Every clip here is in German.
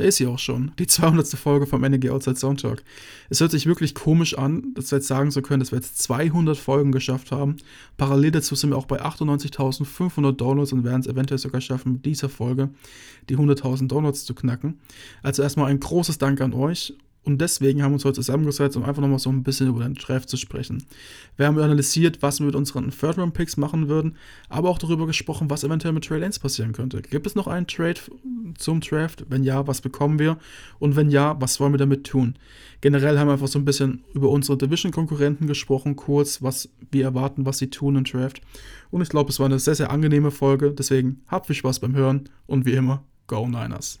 da ist sie auch schon, die 200. Folge vom NEG Outside Soundtalk. Es hört sich wirklich komisch an, dass wir jetzt sagen zu können, dass wir jetzt 200 Folgen geschafft haben. Parallel dazu sind wir auch bei 98.500 Downloads und werden es eventuell sogar schaffen, mit dieser Folge die 100.000 Downloads zu knacken. Also erstmal ein großes Dank an euch und deswegen haben wir uns heute zusammengesetzt, um einfach nochmal so ein bisschen über den Draft zu sprechen. Wir haben analysiert, was wir mit unseren Third-Round-Picks machen würden, aber auch darüber gesprochen, was eventuell mit Trey Lance passieren könnte. Gibt es noch einen Trade zum Draft? Wenn ja, was bekommen wir? Und wenn ja, was wollen wir damit tun? Generell haben wir einfach so ein bisschen über unsere Division-Konkurrenten gesprochen, kurz, was wir erwarten, was sie tun im Draft. Und ich glaube, es war eine sehr, sehr angenehme Folge. Deswegen habt viel Spaß beim Hören und wie immer, Go Niners!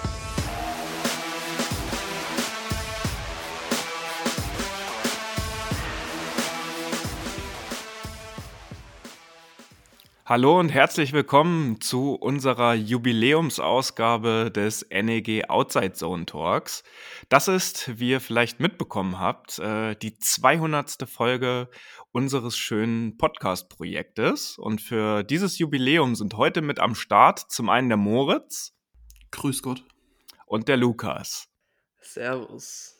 Hallo und herzlich willkommen zu unserer Jubiläumsausgabe des NEG Outside Zone Talks. Das ist, wie ihr vielleicht mitbekommen habt, äh, die 200. Folge unseres schönen Podcast-Projektes. Und für dieses Jubiläum sind heute mit am Start zum einen der Moritz. Grüß Gott. Und der Lukas. Servus.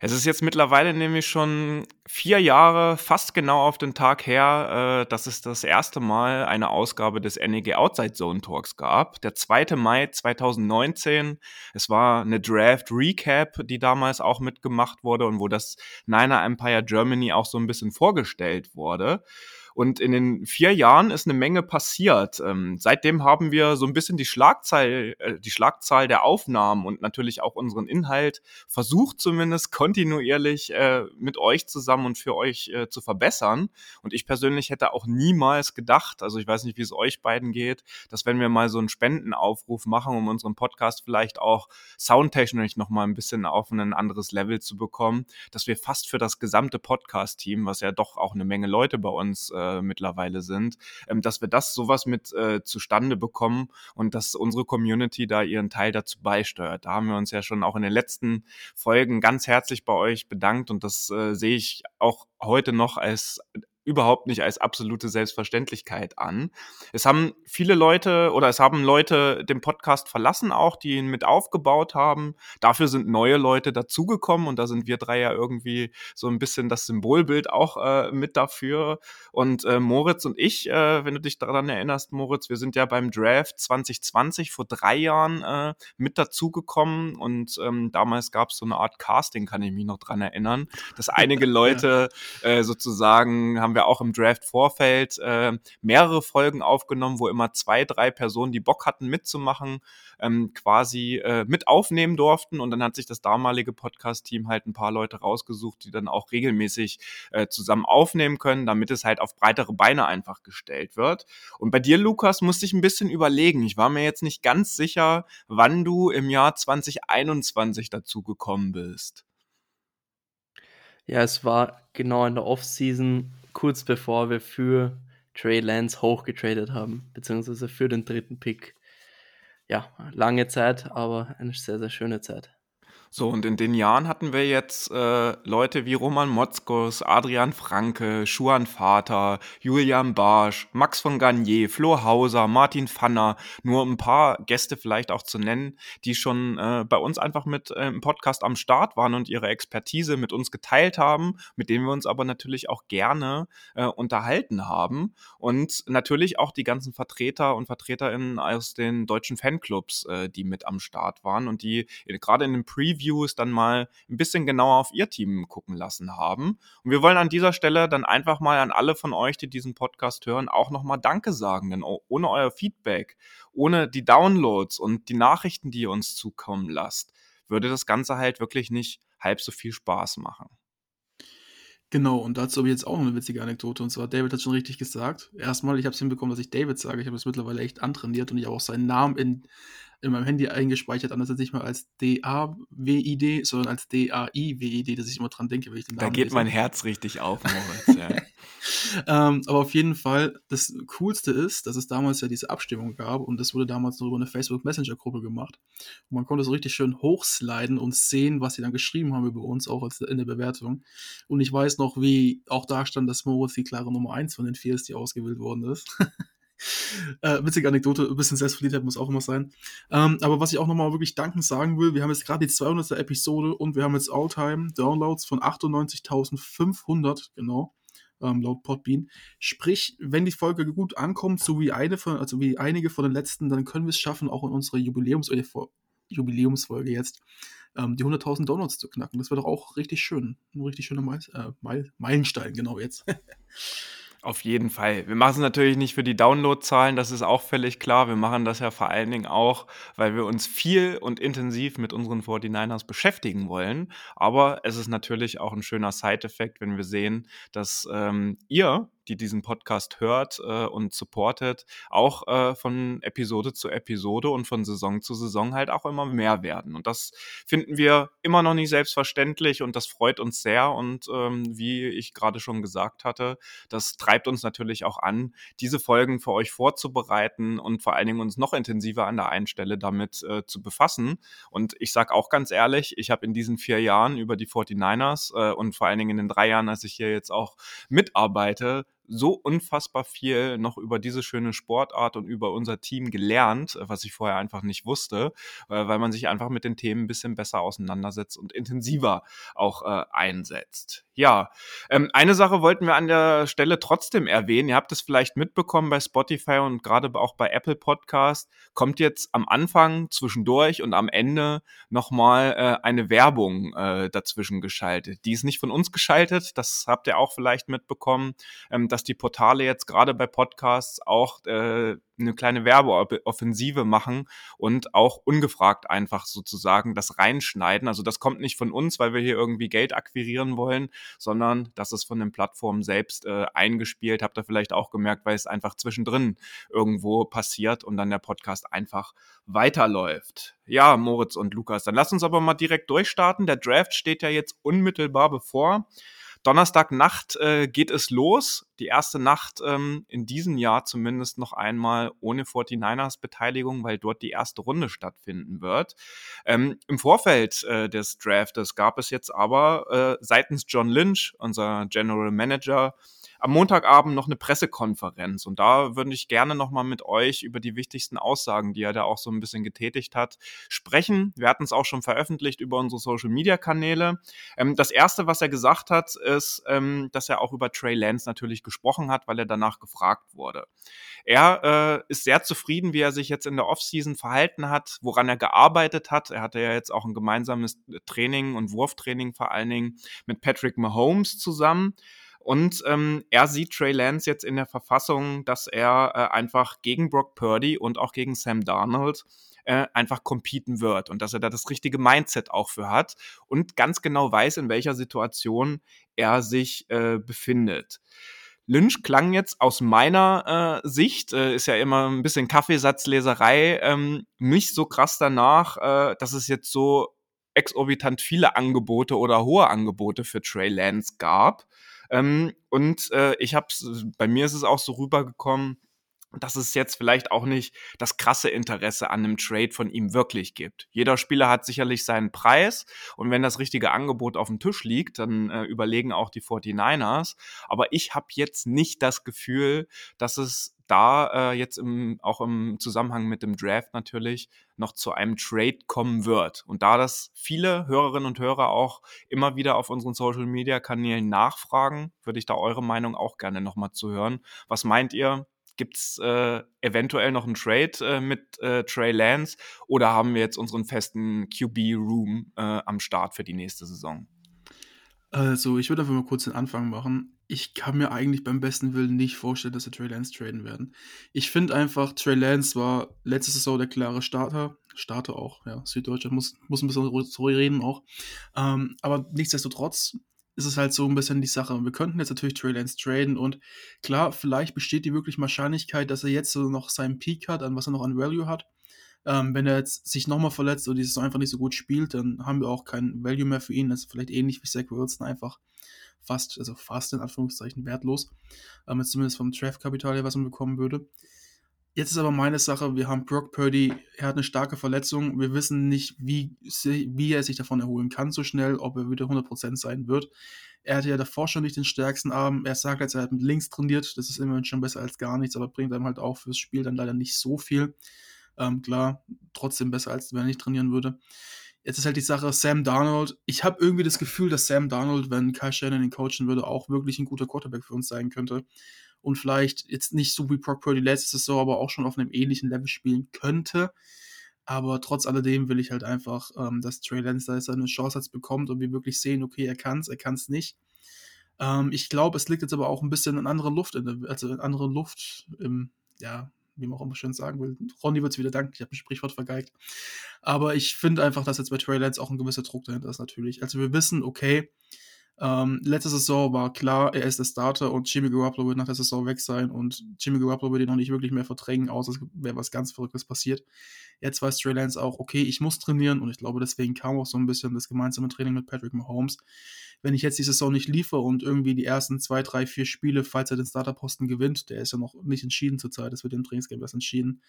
Es ist jetzt mittlerweile nämlich schon vier Jahre, fast genau auf den Tag her, äh, dass es das erste Mal eine Ausgabe des NEG Outside Zone Talks gab. Der 2. Mai 2019. Es war eine Draft Recap, die damals auch mitgemacht wurde und wo das Niner Empire Germany auch so ein bisschen vorgestellt wurde. Und in den vier Jahren ist eine Menge passiert. Ähm, seitdem haben wir so ein bisschen die Schlagzahl, äh, die Schlagzahl der Aufnahmen und natürlich auch unseren Inhalt versucht zumindest kontinuierlich äh, mit euch zusammen und für euch äh, zu verbessern. Und ich persönlich hätte auch niemals gedacht, also ich weiß nicht, wie es euch beiden geht, dass wenn wir mal so einen Spendenaufruf machen, um unseren Podcast vielleicht auch soundtechnisch nochmal ein bisschen auf ein anderes Level zu bekommen, dass wir fast für das gesamte Podcast-Team, was ja doch auch eine Menge Leute bei uns äh, äh, mittlerweile sind, ähm, dass wir das sowas mit äh, zustande bekommen und dass unsere Community da ihren Teil dazu beisteuert. Da haben wir uns ja schon auch in den letzten Folgen ganz herzlich bei euch bedankt und das äh, sehe ich auch heute noch als überhaupt nicht als absolute Selbstverständlichkeit an. Es haben viele Leute oder es haben Leute den Podcast verlassen auch, die ihn mit aufgebaut haben. Dafür sind neue Leute dazugekommen und da sind wir drei ja irgendwie so ein bisschen das Symbolbild auch äh, mit dafür. Und äh, Moritz und ich, äh, wenn du dich daran erinnerst, Moritz, wir sind ja beim Draft 2020 vor drei Jahren äh, mit dazugekommen und ähm, damals gab es so eine Art Casting, kann ich mich noch dran erinnern, dass einige Leute ja. äh, sozusagen haben wir wir auch im Draft-Vorfeld äh, mehrere Folgen aufgenommen, wo immer zwei, drei Personen, die Bock hatten mitzumachen, ähm, quasi äh, mit aufnehmen durften. Und dann hat sich das damalige Podcast-Team halt ein paar Leute rausgesucht, die dann auch regelmäßig äh, zusammen aufnehmen können, damit es halt auf breitere Beine einfach gestellt wird. Und bei dir, Lukas, musste ich ein bisschen überlegen. Ich war mir jetzt nicht ganz sicher, wann du im Jahr 2021 dazu gekommen bist. Ja, es war genau in der Offseason kurz bevor wir für Trey Lance hochgetradet haben, beziehungsweise für den dritten Pick. Ja, lange Zeit, aber eine sehr, sehr schöne Zeit. So, und in den Jahren hatten wir jetzt äh, Leute wie Roman Motzkos, Adrian Franke, Schuan Vater, Julian Barsch, Max von Garnier, Flo Hauser, Martin Pfanner, nur ein paar Gäste vielleicht auch zu nennen, die schon äh, bei uns einfach mit äh, im Podcast am Start waren und ihre Expertise mit uns geteilt haben, mit denen wir uns aber natürlich auch gerne äh, unterhalten haben. Und natürlich auch die ganzen Vertreter und Vertreterinnen aus den deutschen Fanclubs, äh, die mit am Start waren und die gerade in den Preview Reviews dann mal ein bisschen genauer auf ihr Team gucken lassen haben. Und wir wollen an dieser Stelle dann einfach mal an alle von euch, die diesen Podcast hören, auch nochmal Danke sagen, denn ohne euer Feedback, ohne die Downloads und die Nachrichten, die ihr uns zukommen lasst, würde das Ganze halt wirklich nicht halb so viel Spaß machen. Genau, und dazu habe ich jetzt auch noch eine witzige Anekdote. Und zwar, David hat schon richtig gesagt. Erstmal, ich habe es hinbekommen, dass ich David sage. Ich habe es mittlerweile echt antrainiert und ich habe auch seinen Namen in in meinem Handy eingespeichert, anders als nicht mal als D-A-W-I-D, sondern als D-A-I-W-I-D, dass ich immer dran denke, wenn ich den Namen Da geht lese. mein Herz richtig auf, Moritz. ja. ähm, aber auf jeden Fall, das Coolste ist, dass es damals ja diese Abstimmung gab und das wurde damals nur über eine Facebook Messenger Gruppe gemacht. Und man konnte so richtig schön hochsliden und sehen, was sie dann geschrieben haben über uns, auch als in der Bewertung. Und ich weiß noch, wie auch da stand, dass Moritz die klare Nummer 1 von den vier ist, die ausgewählt worden ist. Äh, witzige Anekdote, ein bisschen Selbstverliebtheit muss auch immer sein. Ähm, aber was ich auch nochmal wirklich dankend sagen will, wir haben jetzt gerade die 200. Episode und wir haben jetzt All-Time Downloads von 98.500, genau, ähm, laut Podbean. Sprich, wenn die Folge gut ankommt, so wie eine von, also wie einige von den letzten, dann können wir es schaffen, auch in unserer Jubiläums äh, Jubiläumsfolge jetzt ähm, die 100.000 Downloads zu knacken. Das wäre doch auch richtig schön. Ein richtig schöner Meil äh, Meilenstein, genau jetzt. Auf jeden Fall. Wir machen es natürlich nicht für die Downloadzahlen, das ist auch völlig klar. Wir machen das ja vor allen Dingen auch, weil wir uns viel und intensiv mit unseren 49ers beschäftigen wollen. Aber es ist natürlich auch ein schöner Side-Effekt, wenn wir sehen, dass ähm, ihr die diesen Podcast hört äh, und supportet, auch äh, von Episode zu Episode und von Saison zu Saison halt auch immer mehr werden. Und das finden wir immer noch nicht selbstverständlich und das freut uns sehr. Und ähm, wie ich gerade schon gesagt hatte, das treibt uns natürlich auch an, diese Folgen für euch vorzubereiten und vor allen Dingen uns noch intensiver an der einen Stelle damit äh, zu befassen. Und ich sage auch ganz ehrlich, ich habe in diesen vier Jahren über die 49ers äh, und vor allen Dingen in den drei Jahren, als ich hier jetzt auch mitarbeite, so unfassbar viel noch über diese schöne Sportart und über unser Team gelernt, was ich vorher einfach nicht wusste, äh, weil man sich einfach mit den Themen ein bisschen besser auseinandersetzt und intensiver auch äh, einsetzt. Ja, ähm, eine Sache wollten wir an der Stelle trotzdem erwähnen. Ihr habt es vielleicht mitbekommen bei Spotify und gerade auch bei Apple Podcast. Kommt jetzt am Anfang, zwischendurch und am Ende nochmal äh, eine Werbung äh, dazwischen geschaltet. Die ist nicht von uns geschaltet, das habt ihr auch vielleicht mitbekommen, ähm, dass die Portale jetzt gerade bei Podcasts auch äh, eine kleine Werbeoffensive machen und auch ungefragt einfach sozusagen das reinschneiden. Also das kommt nicht von uns, weil wir hier irgendwie Geld akquirieren wollen, sondern das ist von den Plattformen selbst äh, eingespielt. Habt ihr vielleicht auch gemerkt, weil es einfach zwischendrin irgendwo passiert und dann der Podcast einfach weiterläuft. Ja, Moritz und Lukas, dann lass uns aber mal direkt durchstarten. Der Draft steht ja jetzt unmittelbar bevor. Donnerstagnacht äh, geht es los. Die erste Nacht ähm, in diesem Jahr zumindest noch einmal ohne 49ers Beteiligung, weil dort die erste Runde stattfinden wird. Ähm, Im Vorfeld äh, des Draftes gab es jetzt aber äh, seitens John Lynch, unser General Manager, am Montagabend noch eine Pressekonferenz und da würde ich gerne nochmal mit euch über die wichtigsten Aussagen, die er da auch so ein bisschen getätigt hat, sprechen. Wir hatten es auch schon veröffentlicht über unsere Social-Media-Kanäle. Ähm, das Erste, was er gesagt hat, ist, ähm, dass er auch über Trey Lance natürlich gesprochen hat, weil er danach gefragt wurde. Er äh, ist sehr zufrieden, wie er sich jetzt in der Offseason verhalten hat, woran er gearbeitet hat. Er hatte ja jetzt auch ein gemeinsames Training und Wurftraining vor allen Dingen mit Patrick Mahomes zusammen. Und ähm, er sieht Trey Lance jetzt in der Verfassung, dass er äh, einfach gegen Brock Purdy und auch gegen Sam Darnold äh, einfach competen wird und dass er da das richtige Mindset auch für hat und ganz genau weiß, in welcher Situation er sich äh, befindet. Lynch klang jetzt aus meiner äh, Sicht, äh, ist ja immer ein bisschen Kaffeesatzleserei, ähm, nicht so krass danach, äh, dass es jetzt so exorbitant viele Angebote oder hohe Angebote für Trey Lance gab. Ähm, und äh, ich habe bei mir ist es auch so rübergekommen, dass es jetzt vielleicht auch nicht das krasse Interesse an einem Trade von ihm wirklich gibt. Jeder Spieler hat sicherlich seinen Preis und wenn das richtige Angebot auf dem Tisch liegt, dann äh, überlegen auch die 49ers. Aber ich habe jetzt nicht das Gefühl, dass es da äh, jetzt im, auch im Zusammenhang mit dem Draft natürlich noch zu einem Trade kommen wird. Und da das viele Hörerinnen und Hörer auch immer wieder auf unseren Social Media Kanälen nachfragen, würde ich da eure Meinung auch gerne nochmal zu hören. Was meint ihr? Gibt es äh, eventuell noch einen Trade äh, mit äh, Trey Lance oder haben wir jetzt unseren festen QB-Room äh, am Start für die nächste Saison? Also, ich würde einfach mal kurz den Anfang machen. Ich kann mir eigentlich beim besten Willen nicht vorstellen, dass wir Trey Lance traden werden. Ich finde einfach, Trey Lance war letzte Saison der klare Starter. Starter auch, ja. Süddeutschland muss, muss ein bisschen reden auch. Ähm, aber nichtsdestotrotz ist es halt so ein bisschen die Sache. Wir könnten jetzt natürlich Trey Lance traden und klar, vielleicht besteht die wirklich Wahrscheinlichkeit, dass er jetzt so noch seinen Peak hat, an was er noch an Value hat. Ähm, wenn er jetzt sich nochmal verletzt oder die Saison einfach nicht so gut spielt, dann haben wir auch kein Value mehr für ihn. Das ist vielleicht ähnlich wie Zach Wilson, einfach fast, also fast in Anführungszeichen wertlos. Ähm, jetzt zumindest vom Draft-Kapital her, was man bekommen würde. Jetzt ist aber meine Sache, wir haben Brock Purdy, er hat eine starke Verletzung. Wir wissen nicht, wie, wie er sich davon erholen kann so schnell, ob er wieder 100% sein wird. Er hatte ja davor schon nicht den stärksten Arm. Er sagt jetzt, er hat mit links trainiert. Das ist immerhin schon besser als gar nichts, aber bringt einem halt auch fürs Spiel dann leider nicht so viel. Ähm, klar, trotzdem besser, als wenn nicht trainieren würde. Jetzt ist halt die Sache, Sam Darnold. Ich habe irgendwie das Gefühl, dass Sam Darnold, wenn Kai Shannon ihn coachen würde, auch wirklich ein guter Quarterback für uns sein könnte und vielleicht jetzt nicht so wie Brock Purdy letzte Saison, aber auch schon auf einem ähnlichen Level spielen könnte. Aber trotz alledem will ich halt einfach, ähm, dass Trey Lance da seine Chance jetzt bekommt und wir wirklich sehen, okay, er kann es, er kann es nicht. Ähm, ich glaube, es liegt jetzt aber auch ein bisschen in anderer Luft, in der, also in anderer Luft im, ja, wie man auch immer schön sagen will. Ronny wird es wieder danken, ich habe ein Sprichwort vergeigt. Aber ich finde einfach, dass jetzt bei Trey Lance auch ein gewisser Druck dahinter ist natürlich. Also wir wissen, okay, ähm, letzte Saison war klar, er ist der Starter und Jimmy Garoppolo wird nach der Saison weg sein und Jimmy Garoppolo wird ihn noch nicht wirklich mehr verdrängen, außer es wäre was ganz Verrücktes passiert. Jetzt weiß Trey Lance auch, okay, ich muss trainieren und ich glaube, deswegen kam auch so ein bisschen das gemeinsame Training mit Patrick Mahomes. Wenn ich jetzt die Saison nicht liefere und irgendwie die ersten zwei, drei, vier Spiele, falls er den Starterposten gewinnt, der ist ja noch nicht entschieden zurzeit, das wird im Trainingscamp erst entschieden.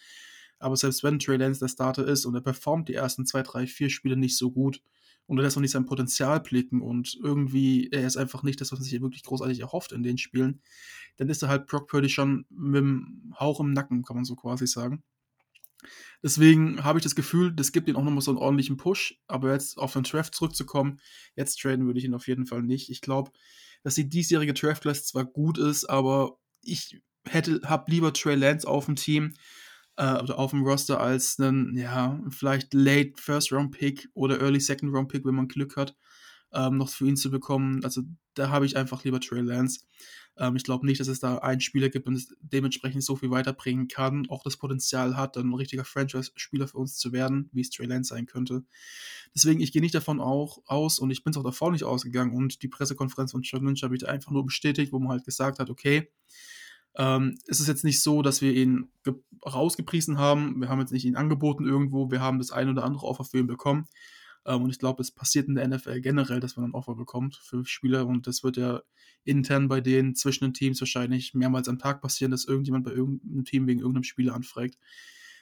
Aber selbst wenn Trey Lance der Starter ist und er performt die ersten zwei, drei, vier Spiele nicht so gut, und er lässt noch nicht sein Potenzial blicken und irgendwie, er ist einfach nicht das, was man sich wirklich großartig erhofft in den Spielen, dann ist er halt Brock Purdy schon mit dem Hauch im Nacken, kann man so quasi sagen. Deswegen habe ich das Gefühl, das gibt ihm auch nochmal so einen ordentlichen Push, aber jetzt auf den Draft zurückzukommen, jetzt traden würde ich ihn auf jeden Fall nicht. Ich glaube, dass die diesjährige Draft-Class zwar gut ist, aber ich hätte, habe lieber Trey Lance auf dem Team, äh, oder auf dem Roster als einen, ja, vielleicht Late First Round Pick oder Early Second Round Pick, wenn man Glück hat, ähm, noch für ihn zu bekommen. Also da habe ich einfach lieber Trey Lance. Ähm, ich glaube nicht, dass es da einen Spieler gibt und es dementsprechend so viel weiterbringen kann, auch das Potenzial hat, dann ein richtiger Franchise-Spieler für uns zu werden, wie es Trey Lance sein könnte. Deswegen, ich gehe nicht davon auch aus und ich bin es auch davor nicht ausgegangen und die Pressekonferenz von John Lynch habe ich einfach nur bestätigt, wo man halt gesagt hat, okay, ähm, es ist jetzt nicht so, dass wir ihn rausgepriesen haben. Wir haben jetzt nicht ihn angeboten irgendwo. Wir haben das ein oder andere Offer für ihn bekommen. Ähm, und ich glaube, es passiert in der NFL generell, dass man ein Offer bekommt für Spieler. Und das wird ja intern bei denen zwischen den Teams wahrscheinlich mehrmals am Tag passieren, dass irgendjemand bei irgendeinem Team wegen irgendeinem Spieler anfragt.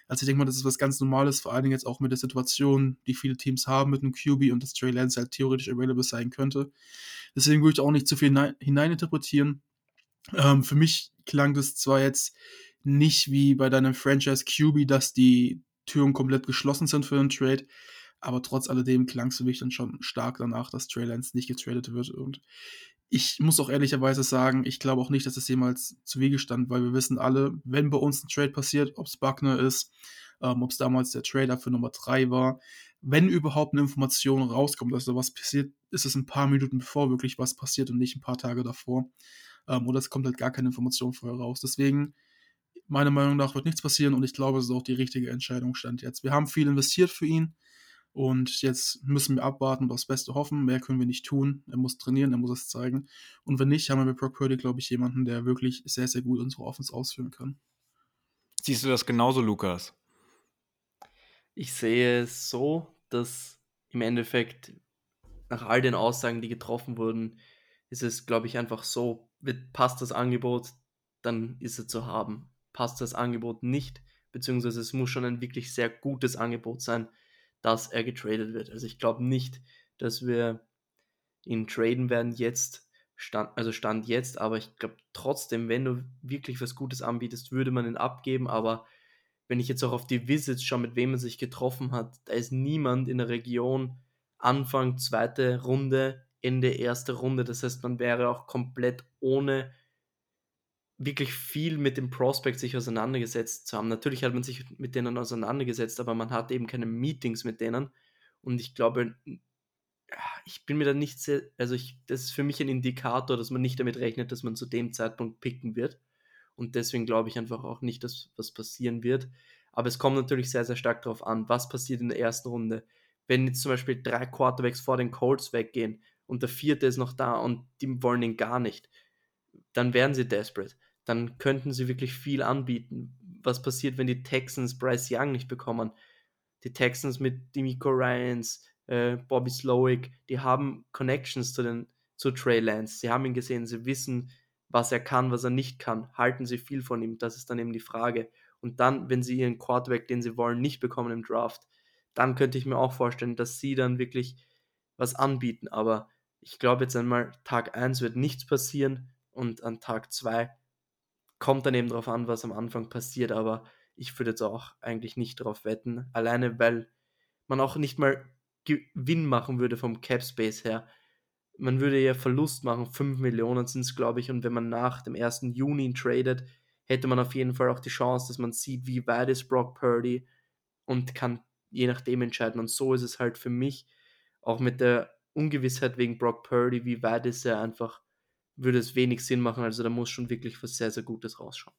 Also ich denke mal, das ist was ganz Normales, vor allen Dingen jetzt auch mit der Situation, die viele Teams haben mit einem QB und dass Trey Lance halt theoretisch available sein könnte. Deswegen würde ich auch nicht zu viel hineininterpretieren. Ähm, für mich klang das zwar jetzt nicht wie bei deinem Franchise QB, dass die Türen komplett geschlossen sind für einen Trade, aber trotz alledem klang es für mich dann schon stark danach, dass Trey Lance nicht getradet wird. Und ich muss auch ehrlicherweise sagen, ich glaube auch nicht, dass das jemals zu Wege stand, weil wir wissen alle, wenn bei uns ein Trade passiert, ob es Buckner ist, ähm, ob es damals der Trader für Nummer 3 war, wenn überhaupt eine Information rauskommt, da was passiert, ist es ein paar Minuten bevor wirklich was passiert und nicht ein paar Tage davor ähm, oder es kommt halt gar keine Information vorher raus. Deswegen, meiner Meinung nach, wird nichts passieren und ich glaube, es ist auch die richtige Entscheidung stand jetzt. Wir haben viel investiert für ihn und jetzt müssen wir abwarten und aufs Beste hoffen. Mehr können wir nicht tun. Er muss trainieren, er muss es zeigen. Und wenn nicht, haben wir mit Brock Purdy, glaube ich, jemanden, der wirklich sehr, sehr gut unsere Offense ausführen kann. Siehst du das genauso, Lukas? Ich sehe es so, dass im Endeffekt nach all den Aussagen, die getroffen wurden, ist es, glaube ich, einfach so, passt das Angebot, dann ist er zu haben. Passt das Angebot nicht, beziehungsweise es muss schon ein wirklich sehr gutes Angebot sein, dass er getradet wird. Also ich glaube nicht, dass wir ihn traden werden jetzt, stand, also Stand jetzt, aber ich glaube trotzdem, wenn du wirklich was Gutes anbietest, würde man ihn abgeben, aber wenn ich jetzt auch auf die Visits schaue, mit wem er sich getroffen hat, da ist niemand in der Region Anfang zweite Runde Ende erste Runde. Das heißt, man wäre auch komplett ohne wirklich viel mit dem Prospect sich auseinandergesetzt zu haben. Natürlich hat man sich mit denen auseinandergesetzt, aber man hat eben keine Meetings mit denen. Und ich glaube, ich bin mir da nicht sehr, also ich, das ist für mich ein Indikator, dass man nicht damit rechnet, dass man zu dem Zeitpunkt picken wird. Und deswegen glaube ich einfach auch nicht, dass was passieren wird. Aber es kommt natürlich sehr, sehr stark darauf an, was passiert in der ersten Runde. Wenn jetzt zum Beispiel drei Quarterbacks vor den Colts weggehen, und der vierte ist noch da und die wollen ihn gar nicht, dann werden sie desperate. Dann könnten sie wirklich viel anbieten. Was passiert, wenn die Texans Bryce Young nicht bekommen? die Texans mit Demico Ryans, äh, Bobby Slowick, die haben Connections zu, den, zu Trey Lance. Sie haben ihn gesehen, sie wissen, was er kann, was er nicht kann. Halten sie viel von ihm? Das ist dann eben die Frage. Und dann, wenn sie ihren Quarterback, den sie wollen, nicht bekommen im Draft, dann könnte ich mir auch vorstellen, dass sie dann wirklich was anbieten. Aber ich glaube jetzt einmal, Tag 1 wird nichts passieren und an Tag 2 kommt dann eben darauf an, was am Anfang passiert. Aber ich würde jetzt auch eigentlich nicht darauf wetten. Alleine, weil man auch nicht mal Gewinn machen würde vom Cap Space her. Man würde ja Verlust machen, 5 Millionen sind es, glaube ich, und wenn man nach dem 1. Juni tradet, hätte man auf jeden Fall auch die Chance, dass man sieht, wie weit ist Brock Purdy und kann je nachdem entscheiden. Und so ist es halt für mich, auch mit der Ungewissheit wegen Brock Purdy, wie weit ist er einfach, würde es wenig Sinn machen. Also da muss schon wirklich was sehr, sehr Gutes rausschauen.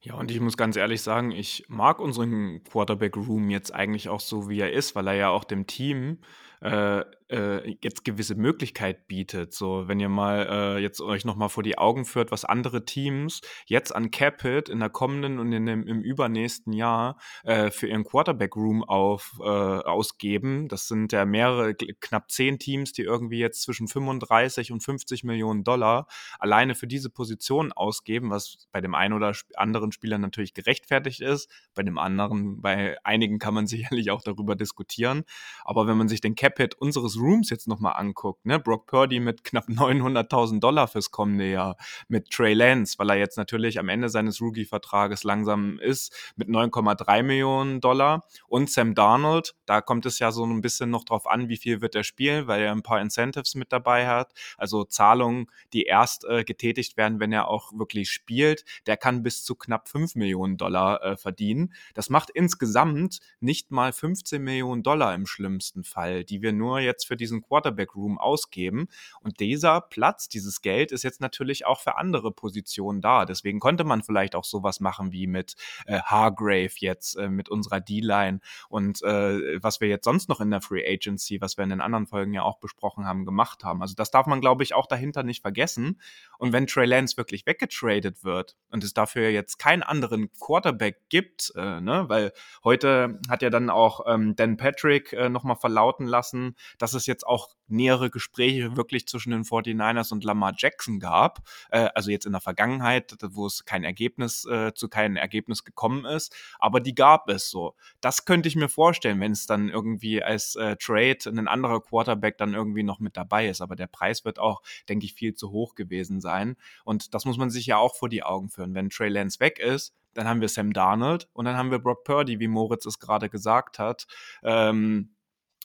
Ja, und ich muss ganz ehrlich sagen, ich mag unseren Quarterback-Room jetzt eigentlich auch so, wie er ist, weil er ja auch dem Team äh, äh, jetzt gewisse Möglichkeit bietet. So, wenn ihr mal äh, jetzt euch nochmal vor die Augen führt, was andere Teams jetzt an Capit in der kommenden und in dem, im übernächsten Jahr äh, für ihren Quarterback-Room auf, äh, ausgeben. Das sind ja mehrere, knapp zehn Teams, die irgendwie jetzt zwischen 35 und 50 Millionen Dollar alleine für diese Position ausgeben, was bei dem einen oder anderen Spieler natürlich gerechtfertigt ist. Bei dem anderen, bei einigen kann man sicherlich auch darüber diskutieren. Aber wenn man sich den Capit unseres Rooms jetzt nochmal anguckt, ne, Brock Purdy mit knapp 900.000 Dollar fürs kommende Jahr, mit Trey Lance, weil er jetzt natürlich am Ende seines Rookie-Vertrages langsam ist, mit 9,3 Millionen Dollar und Sam Darnold, da kommt es ja so ein bisschen noch drauf an, wie viel wird er spielen, weil er ein paar Incentives mit dabei hat, also Zahlungen, die erst äh, getätigt werden, wenn er auch wirklich spielt, der kann bis zu knapp 5 Millionen Dollar äh, verdienen. Das macht insgesamt nicht mal 15 Millionen Dollar im schlimmsten Fall, die wir nur jetzt für diesen Quarterback-Room ausgeben. Und dieser Platz, dieses Geld ist jetzt natürlich auch für andere Positionen da. Deswegen konnte man vielleicht auch sowas machen wie mit äh, Hargrave jetzt, äh, mit unserer D-Line und äh, was wir jetzt sonst noch in der Free Agency, was wir in den anderen Folgen ja auch besprochen haben, gemacht haben. Also das darf man, glaube ich, auch dahinter nicht vergessen. Und wenn Trey Lance wirklich weggetradet wird und es dafür jetzt keinen anderen Quarterback gibt, äh, ne, weil heute hat ja dann auch ähm, Dan Patrick äh, nochmal verlauten lassen, dass es jetzt auch nähere Gespräche wirklich zwischen den 49ers und Lamar Jackson gab. Äh, also jetzt in der Vergangenheit, wo es kein Ergebnis, äh, zu keinem Ergebnis gekommen ist. Aber die gab es so. Das könnte ich mir vorstellen, wenn es dann irgendwie als äh, Trade ein anderer Quarterback dann irgendwie noch mit dabei ist. Aber der Preis wird auch, denke ich, viel zu hoch gewesen sein. Und das muss man sich ja auch vor die Augen führen. Wenn Trey Lance weg ist, dann haben wir Sam Darnold und dann haben wir Brock Purdy, wie Moritz es gerade gesagt hat. Ähm,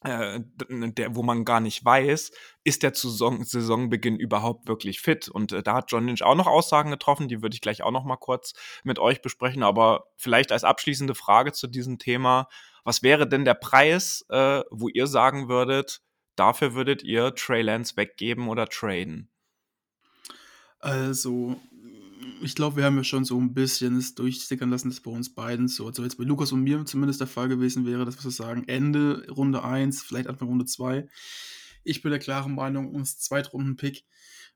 äh, der, wo man gar nicht weiß, ist der Saison, Saisonbeginn überhaupt wirklich fit? Und äh, da hat John Lynch auch noch Aussagen getroffen, die würde ich gleich auch noch mal kurz mit euch besprechen. Aber vielleicht als abschließende Frage zu diesem Thema: Was wäre denn der Preis, äh, wo ihr sagen würdet, dafür würdet ihr Trey Lance weggeben oder traden? Also, ich glaube, wir haben ja schon so ein bisschen es durchsickern lassen, dass bei uns beiden so, also jetzt bei Lukas und mir zumindest der Fall gewesen wäre, dass wir so sagen, Ende Runde 1, vielleicht Anfang Runde 2. Ich bin der klaren Meinung, uns Zweitrunden-Pick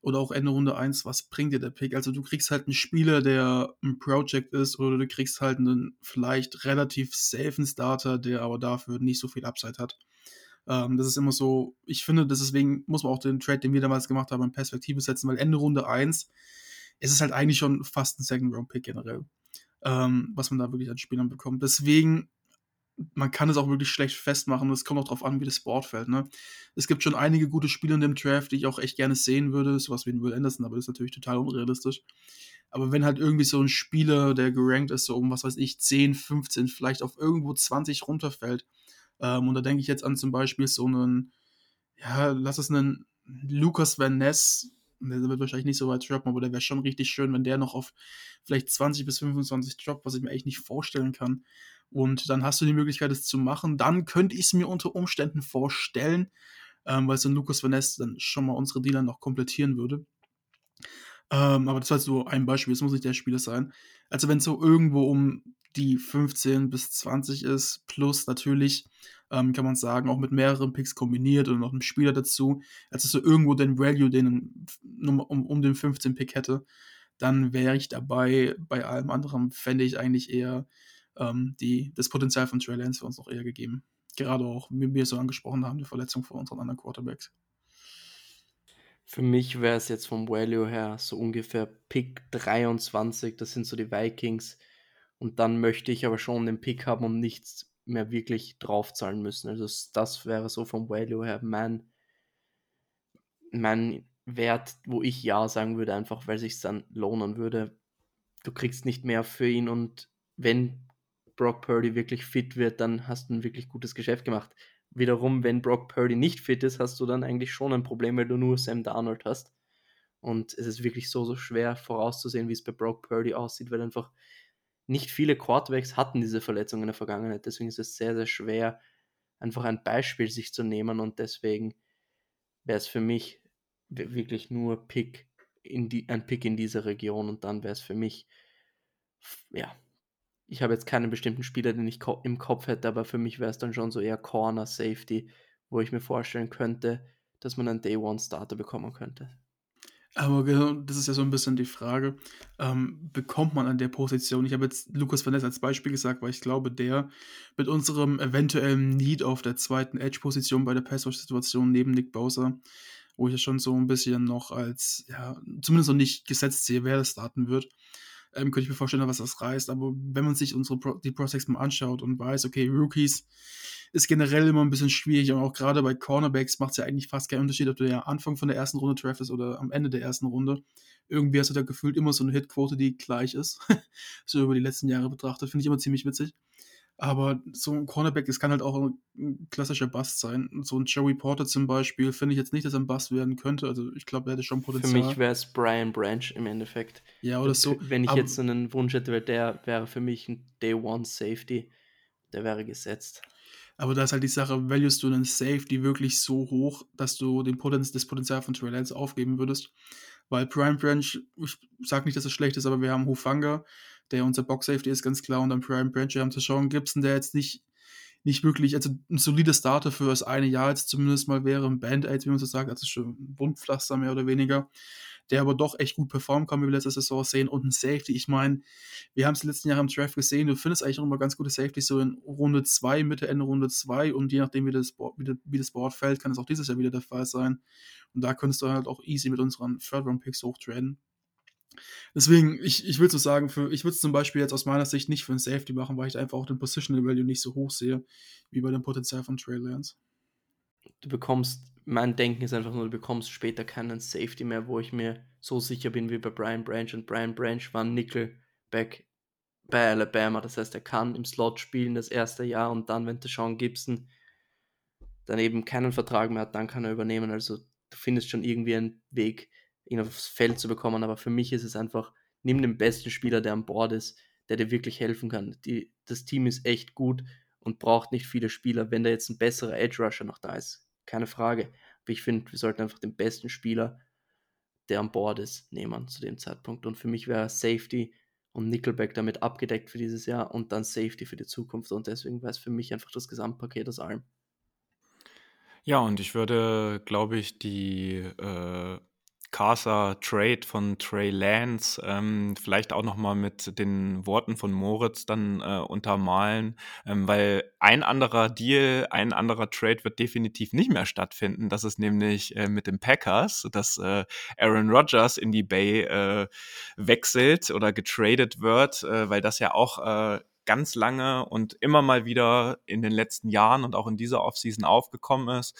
oder auch Ende Runde 1, was bringt dir der Pick? Also du kriegst halt einen Spieler, der ein Project ist oder du kriegst halt einen vielleicht relativ safen Starter, der aber dafür nicht so viel Upside hat. Ähm, das ist immer so, ich finde, deswegen muss man auch den Trade, den wir damals gemacht haben, in Perspektive setzen, weil Ende Runde 1 es ist halt eigentlich schon fast ein Second-Round-Pick generell, ähm, was man da wirklich an Spielern bekommt. Deswegen, man kann es auch wirklich schlecht festmachen. Es kommt auch darauf an, wie das Board fällt. Ne? Es gibt schon einige gute Spieler in dem Draft, die ich auch echt gerne sehen würde, sowas wie Will Anderson, aber das ist natürlich total unrealistisch. Aber wenn halt irgendwie so ein Spieler, der gerankt ist, so um, was weiß ich, 10, 15, vielleicht auf irgendwo 20 runterfällt, ähm, und da denke ich jetzt an zum Beispiel so einen, ja, lass es einen Lucas Van Ness der wird wahrscheinlich nicht so weit droppen, aber der wäre schon richtig schön, wenn der noch auf vielleicht 20 bis 25 droppt, was ich mir echt nicht vorstellen kann. Und dann hast du die Möglichkeit, es zu machen. Dann könnte ich es mir unter Umständen vorstellen, ähm, weil so ein Lukas Vaness dann schon mal unsere Dealer noch komplettieren würde. Ähm, aber das war so ein Beispiel, es muss nicht der Spieler sein. Also wenn es so irgendwo um die 15 bis 20 ist, plus natürlich ähm, kann man sagen, auch mit mehreren Picks kombiniert und noch einem Spieler dazu, als es so irgendwo den Value, den um, um den 15 Pick hätte, dann wäre ich dabei. Bei allem anderen fände ich eigentlich eher ähm, die, das Potenzial von Trey Lance für uns noch eher gegeben. Gerade auch, wie wir so angesprochen haben, die Verletzung von unseren anderen Quarterbacks. Für mich wäre es jetzt vom Value her so ungefähr Pick 23, das sind so die Vikings. Und dann möchte ich aber schon den Pick haben und nichts mehr wirklich draufzahlen müssen. Also das wäre so vom Value her mein, mein Wert, wo ich ja sagen würde, einfach weil sich dann lohnen würde. Du kriegst nicht mehr für ihn und wenn Brock Purdy wirklich fit wird, dann hast du ein wirklich gutes Geschäft gemacht. Wiederum, wenn Brock Purdy nicht fit ist, hast du dann eigentlich schon ein Problem, weil du nur Sam Darnold hast. Und es ist wirklich so, so schwer vorauszusehen, wie es bei Brock Purdy aussieht, weil einfach nicht viele Quarterbacks hatten diese Verletzung in der Vergangenheit. Deswegen ist es sehr, sehr schwer, einfach ein Beispiel sich zu nehmen. Und deswegen wäre es für mich wirklich nur Pick in die, ein Pick in dieser Region. Und dann wäre es für mich, ja, ich habe jetzt keinen bestimmten Spieler, den ich im Kopf hätte, aber für mich wäre es dann schon so eher Corner, Safety, wo ich mir vorstellen könnte, dass man einen Day One Starter bekommen könnte. Aber genau, das ist ja so ein bisschen die Frage, ähm, bekommt man an der Position, ich habe jetzt Lukas Van Ness als Beispiel gesagt, weil ich glaube, der mit unserem eventuellen Need auf der zweiten Edge-Position bei der Pass-Situation neben Nick Bowser, wo ich ja schon so ein bisschen noch als, ja, zumindest noch nicht gesetzt sehe, wer das starten wird, ähm, könnte ich mir vorstellen, was das reißt. Aber wenn man sich unsere Pro die Prospects mal anschaut und weiß, okay, Rookies ist generell immer ein bisschen schwierig und auch gerade bei Cornerbacks macht es ja eigentlich fast keinen Unterschied, ob du ja Anfang von der ersten Runde draftest oder am Ende der ersten Runde. Irgendwie hast du da gefühlt immer so eine Hitquote, die gleich ist. so über die letzten Jahre betrachtet. Finde ich immer ziemlich witzig. Aber so ein Cornerback, das kann halt auch ein klassischer Bust sein. So ein Joey Porter zum Beispiel, finde ich jetzt nicht, dass er ein Bust werden könnte. Also ich glaube, er hätte schon Potenzial. Für mich wäre es Brian Branch im Endeffekt. Ja, oder so. Wenn ich aber, jetzt einen Wunsch hätte, weil der wäre für mich ein Day One Safety. Der wäre gesetzt. Aber da ist halt die Sache, valuest du einen Safety wirklich so hoch, dass du den Potenz, das Potenzial von Trey Lance aufgeben würdest? Weil Brian Branch, ich sage nicht, dass es schlecht ist, aber wir haben Hufanga, der unser Box-Safety ist, ganz klar. Und dann Prime Branch, wir haben Sean Gibson, der jetzt nicht, nicht wirklich, also ein solider Starter für das eine Jahr jetzt zumindest mal wäre, ein Band-Aid, wie man so sagt, also schon ein Wundpflaster mehr oder weniger, der aber doch echt gut performen kann, wie wir letzte Saison sehen. Und ein Safety, ich meine, wir haben es die letzten Jahre im Draft gesehen, du findest eigentlich auch immer ganz gute Safety so in Runde 2, Mitte, Ende Runde 2 und je nachdem, wie das, Board, wie, das Board fällt, kann es auch dieses Jahr wieder der Fall sein. Und da könntest du halt auch easy mit unseren Third-Round-Picks hochtraden. Deswegen, ich, ich würde so sagen, für, ich würde es zum Beispiel jetzt aus meiner Sicht nicht für ein Safety machen, weil ich einfach auch den Positional Value nicht so hoch sehe, wie bei dem Potenzial von Trey Lance. Du bekommst, mein Denken ist einfach nur, du bekommst später keinen Safety mehr, wo ich mir so sicher bin wie bei Brian Branch. Und Brian Branch war Nickelback bei Alabama. Das heißt, er kann im Slot spielen das erste Jahr und dann, wenn der Sean Gibson dann eben keinen Vertrag mehr hat, dann kann er übernehmen. Also du findest schon irgendwie einen Weg, ihn aufs Feld zu bekommen. Aber für mich ist es einfach, nimm den besten Spieler, der an Bord ist, der dir wirklich helfen kann. Die, das Team ist echt gut und braucht nicht viele Spieler. Wenn da jetzt ein besserer Edge Rusher noch da ist, keine Frage. Aber ich finde, wir sollten einfach den besten Spieler, der an Bord ist, nehmen zu dem Zeitpunkt. Und für mich wäre Safety und Nickelback damit abgedeckt für dieses Jahr und dann Safety für die Zukunft. Und deswegen wäre es für mich einfach das Gesamtpaket aus allem. Ja, und ich würde, glaube ich, die äh, Casa Trade von Trey Lance ähm, vielleicht auch nochmal mit den Worten von Moritz dann äh, untermalen, ähm, weil ein anderer Deal, ein anderer Trade wird definitiv nicht mehr stattfinden. Das ist nämlich äh, mit den Packers, dass äh, Aaron Rodgers in die Bay äh, wechselt oder getradet wird, äh, weil das ja auch äh, ganz lange und immer mal wieder in den letzten Jahren und auch in dieser Offseason aufgekommen ist.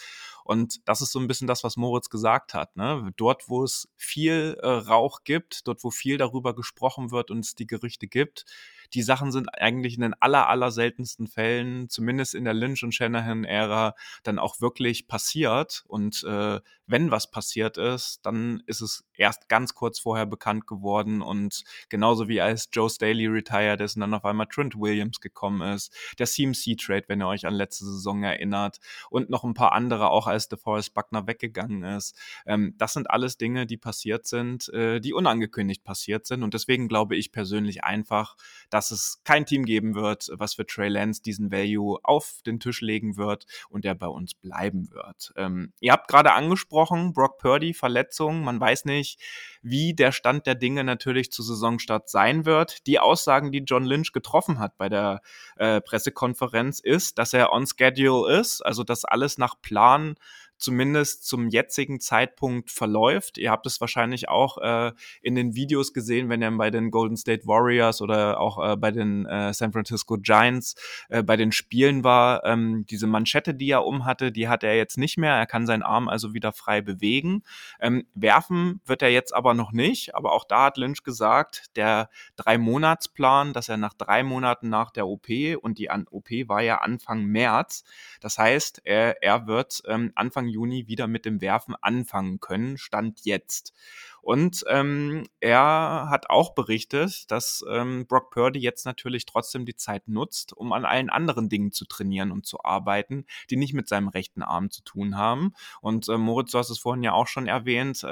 Und das ist so ein bisschen das, was Moritz gesagt hat. Ne? Dort, wo es viel äh, Rauch gibt, dort, wo viel darüber gesprochen wird und es die Gerüchte gibt, die Sachen sind eigentlich in den aller, aller seltensten Fällen, zumindest in der Lynch- und Shanahan-Ära, dann auch wirklich passiert. Und äh, wenn was passiert ist, dann ist es erst ganz kurz vorher bekannt geworden. Und genauso wie als Joe Staley retired ist und dann auf einmal Trent Williams gekommen ist, der CMC-Trade, wenn ihr euch an letzte Saison erinnert, und noch ein paar andere, auch als DeForest Buckner weggegangen ist. Ähm, das sind alles Dinge, die passiert sind, äh, die unangekündigt passiert sind. Und deswegen glaube ich persönlich einfach, dass dass es kein Team geben wird, was für Trey Lance diesen Value auf den Tisch legen wird und der bei uns bleiben wird. Ähm, ihr habt gerade angesprochen, Brock Purdy, Verletzung. Man weiß nicht, wie der Stand der Dinge natürlich zu Saisonstart sein wird. Die Aussagen, die John Lynch getroffen hat bei der äh, Pressekonferenz, ist, dass er on schedule ist, also dass alles nach Plan zumindest zum jetzigen Zeitpunkt verläuft. Ihr habt es wahrscheinlich auch äh, in den Videos gesehen, wenn er bei den Golden State Warriors oder auch äh, bei den äh, San Francisco Giants äh, bei den Spielen war. Ähm, diese Manschette, die er umhatte, die hat er jetzt nicht mehr. Er kann seinen Arm also wieder frei bewegen. Ähm, werfen wird er jetzt aber noch nicht. Aber auch da hat Lynch gesagt, der Drei-Monats-Plan, dass er nach drei Monaten nach der OP und die OP war ja Anfang März. Das heißt, er, er wird ähm, Anfang Juni wieder mit dem Werfen anfangen können, stand jetzt. Und ähm, er hat auch berichtet, dass ähm, Brock Purdy jetzt natürlich trotzdem die Zeit nutzt, um an allen anderen Dingen zu trainieren und zu arbeiten, die nicht mit seinem rechten Arm zu tun haben. Und äh, Moritz, du hast es vorhin ja auch schon erwähnt, äh,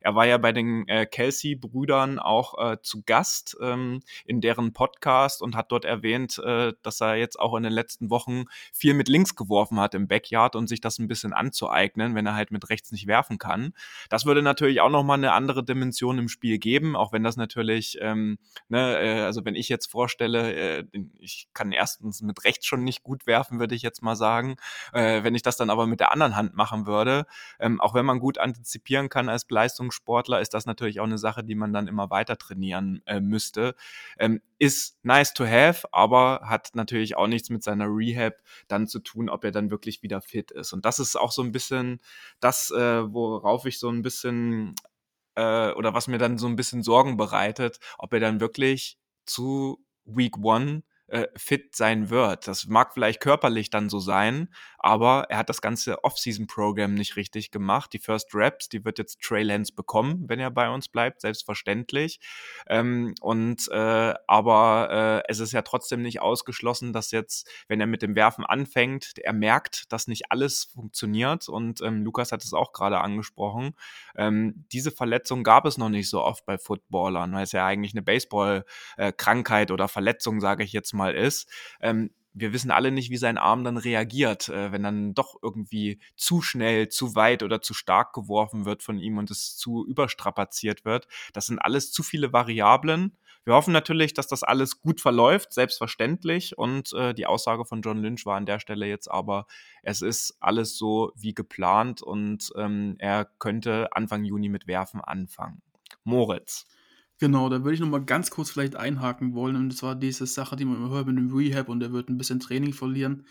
er war ja bei den äh, Kelsey-Brüdern auch äh, zu Gast ähm, in deren Podcast und hat dort erwähnt, äh, dass er jetzt auch in den letzten Wochen viel mit links geworfen hat im Backyard und sich das ein bisschen anzueignen, wenn er halt mit rechts nicht werfen kann. Das würde natürlich auch nochmal eine andere Dimension im Spiel geben, auch wenn das natürlich, ähm, ne, äh, also wenn ich jetzt vorstelle, äh, ich kann erstens mit rechts schon nicht gut werfen, würde ich jetzt mal sagen. Äh, wenn ich das dann aber mit der anderen Hand machen würde, ähm, auch wenn man gut antizipieren kann als Leistungssportler, ist das natürlich auch eine Sache, die man dann immer weiter trainieren äh, müsste. Ähm, ist nice to have, aber hat natürlich auch nichts mit seiner Rehab dann zu tun, ob er dann wirklich wieder fit ist. Und das ist auch so ein bisschen das, äh, worauf ich so ein bisschen äh, oder was mir dann so ein bisschen Sorgen bereitet, ob er dann wirklich zu Week One äh, fit sein wird. Das mag vielleicht körperlich dann so sein, aber er hat das ganze Off-Season-Programm nicht richtig gemacht. Die First Reps, die wird jetzt Trey Lance bekommen, wenn er bei uns bleibt, selbstverständlich. Ähm, und äh, aber äh, es ist ja trotzdem nicht ausgeschlossen, dass jetzt, wenn er mit dem Werfen anfängt, er merkt, dass nicht alles funktioniert. Und ähm, Lukas hat es auch gerade angesprochen. Ähm, diese Verletzung gab es noch nicht so oft bei Footballern, weil es ja eigentlich eine Baseball-Krankheit äh, oder Verletzung, sage ich jetzt mal, mal ist. Ähm, wir wissen alle nicht, wie sein Arm dann reagiert, äh, wenn dann doch irgendwie zu schnell, zu weit oder zu stark geworfen wird von ihm und es zu überstrapaziert wird. Das sind alles zu viele Variablen. Wir hoffen natürlich, dass das alles gut verläuft, selbstverständlich. Und äh, die Aussage von John Lynch war an der Stelle jetzt aber, es ist alles so wie geplant und ähm, er könnte Anfang Juni mit Werfen anfangen. Moritz. Genau, da würde ich nochmal ganz kurz vielleicht einhaken wollen. Und zwar diese Sache, die man immer hört mit dem Rehab und er wird ein bisschen Training verlieren.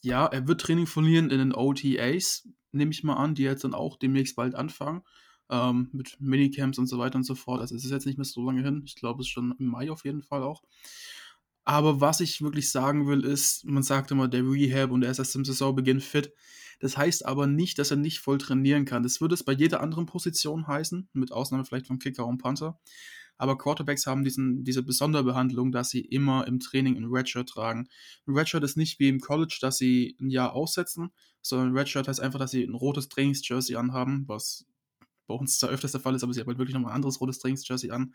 Ja, er wird Training verlieren in den OTAs, nehme ich mal an, die jetzt dann auch demnächst bald anfangen. Ähm, mit Minicamps und so weiter und so fort. Also es ist jetzt nicht mehr so lange hin. Ich glaube, es ist schon im Mai auf jeden Fall auch. Aber was ich wirklich sagen will, ist, man sagt immer, der Rehab und er ist erst im Saisonbeginn fit. Das heißt aber nicht, dass er nicht voll trainieren kann. Das würde es bei jeder anderen Position heißen, mit Ausnahme vielleicht von Kicker und Panther. Aber Quarterbacks haben diesen, diese Besonderbehandlung, dass sie immer im Training ein Redshirt tragen. Ein Redshirt ist nicht wie im College, dass sie ein Jahr aussetzen, sondern ein Redshirt heißt einfach, dass sie ein rotes Trainingsjersey anhaben, was bei uns zwar öfters der Fall ist, aber sie haben halt wirklich nochmal ein anderes rotes Trainingsjersey an.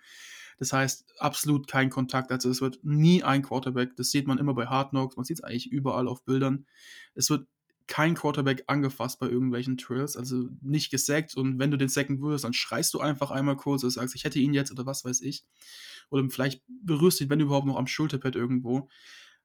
Das heißt, absolut kein Kontakt. Also es wird nie ein Quarterback, das sieht man immer bei Hard Knocks, man sieht es eigentlich überall auf Bildern. Es wird kein Quarterback angefasst bei irgendwelchen Trills, also nicht gesackt und wenn du den sacken würdest, dann schreist du einfach einmal kurz und sagst, ich hätte ihn jetzt oder was weiß ich. Oder vielleicht berührst du ihn, wenn überhaupt, noch am Schulterpad irgendwo.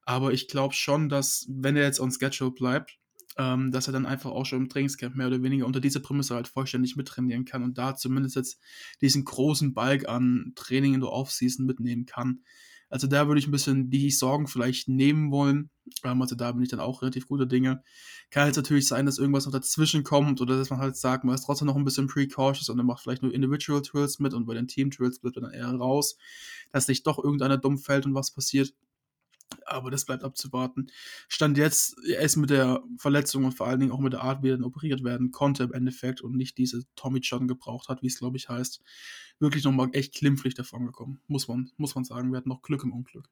Aber ich glaube schon, dass, wenn er jetzt on schedule bleibt, ähm, dass er dann einfach auch schon im Trainingscamp mehr oder weniger unter dieser Prämisse halt vollständig mittrainieren kann und da zumindest jetzt diesen großen Balk an Training in der Offseason mitnehmen kann. Also da würde ich ein bisschen die Sorgen vielleicht nehmen wollen. Ähm, also da bin ich dann auch relativ guter Dinge. Kann jetzt natürlich sein, dass irgendwas noch dazwischen kommt oder dass man halt sagt, man ist trotzdem noch ein bisschen precautious und dann macht vielleicht nur Individual Trills mit und bei den Team Trills bleibt dann eher raus, dass nicht doch irgendeiner dumm fällt und was passiert. Aber das bleibt abzuwarten. Stand jetzt, er ist mit der Verletzung und vor allen Dingen auch mit der Art, wie er dann operiert werden konnte im Endeffekt und nicht diese Tommy John gebraucht hat, wie es glaube ich heißt, wirklich nochmal echt klimpflich davon gekommen. Muss man, muss man sagen. Wir hatten noch Glück im Unglück.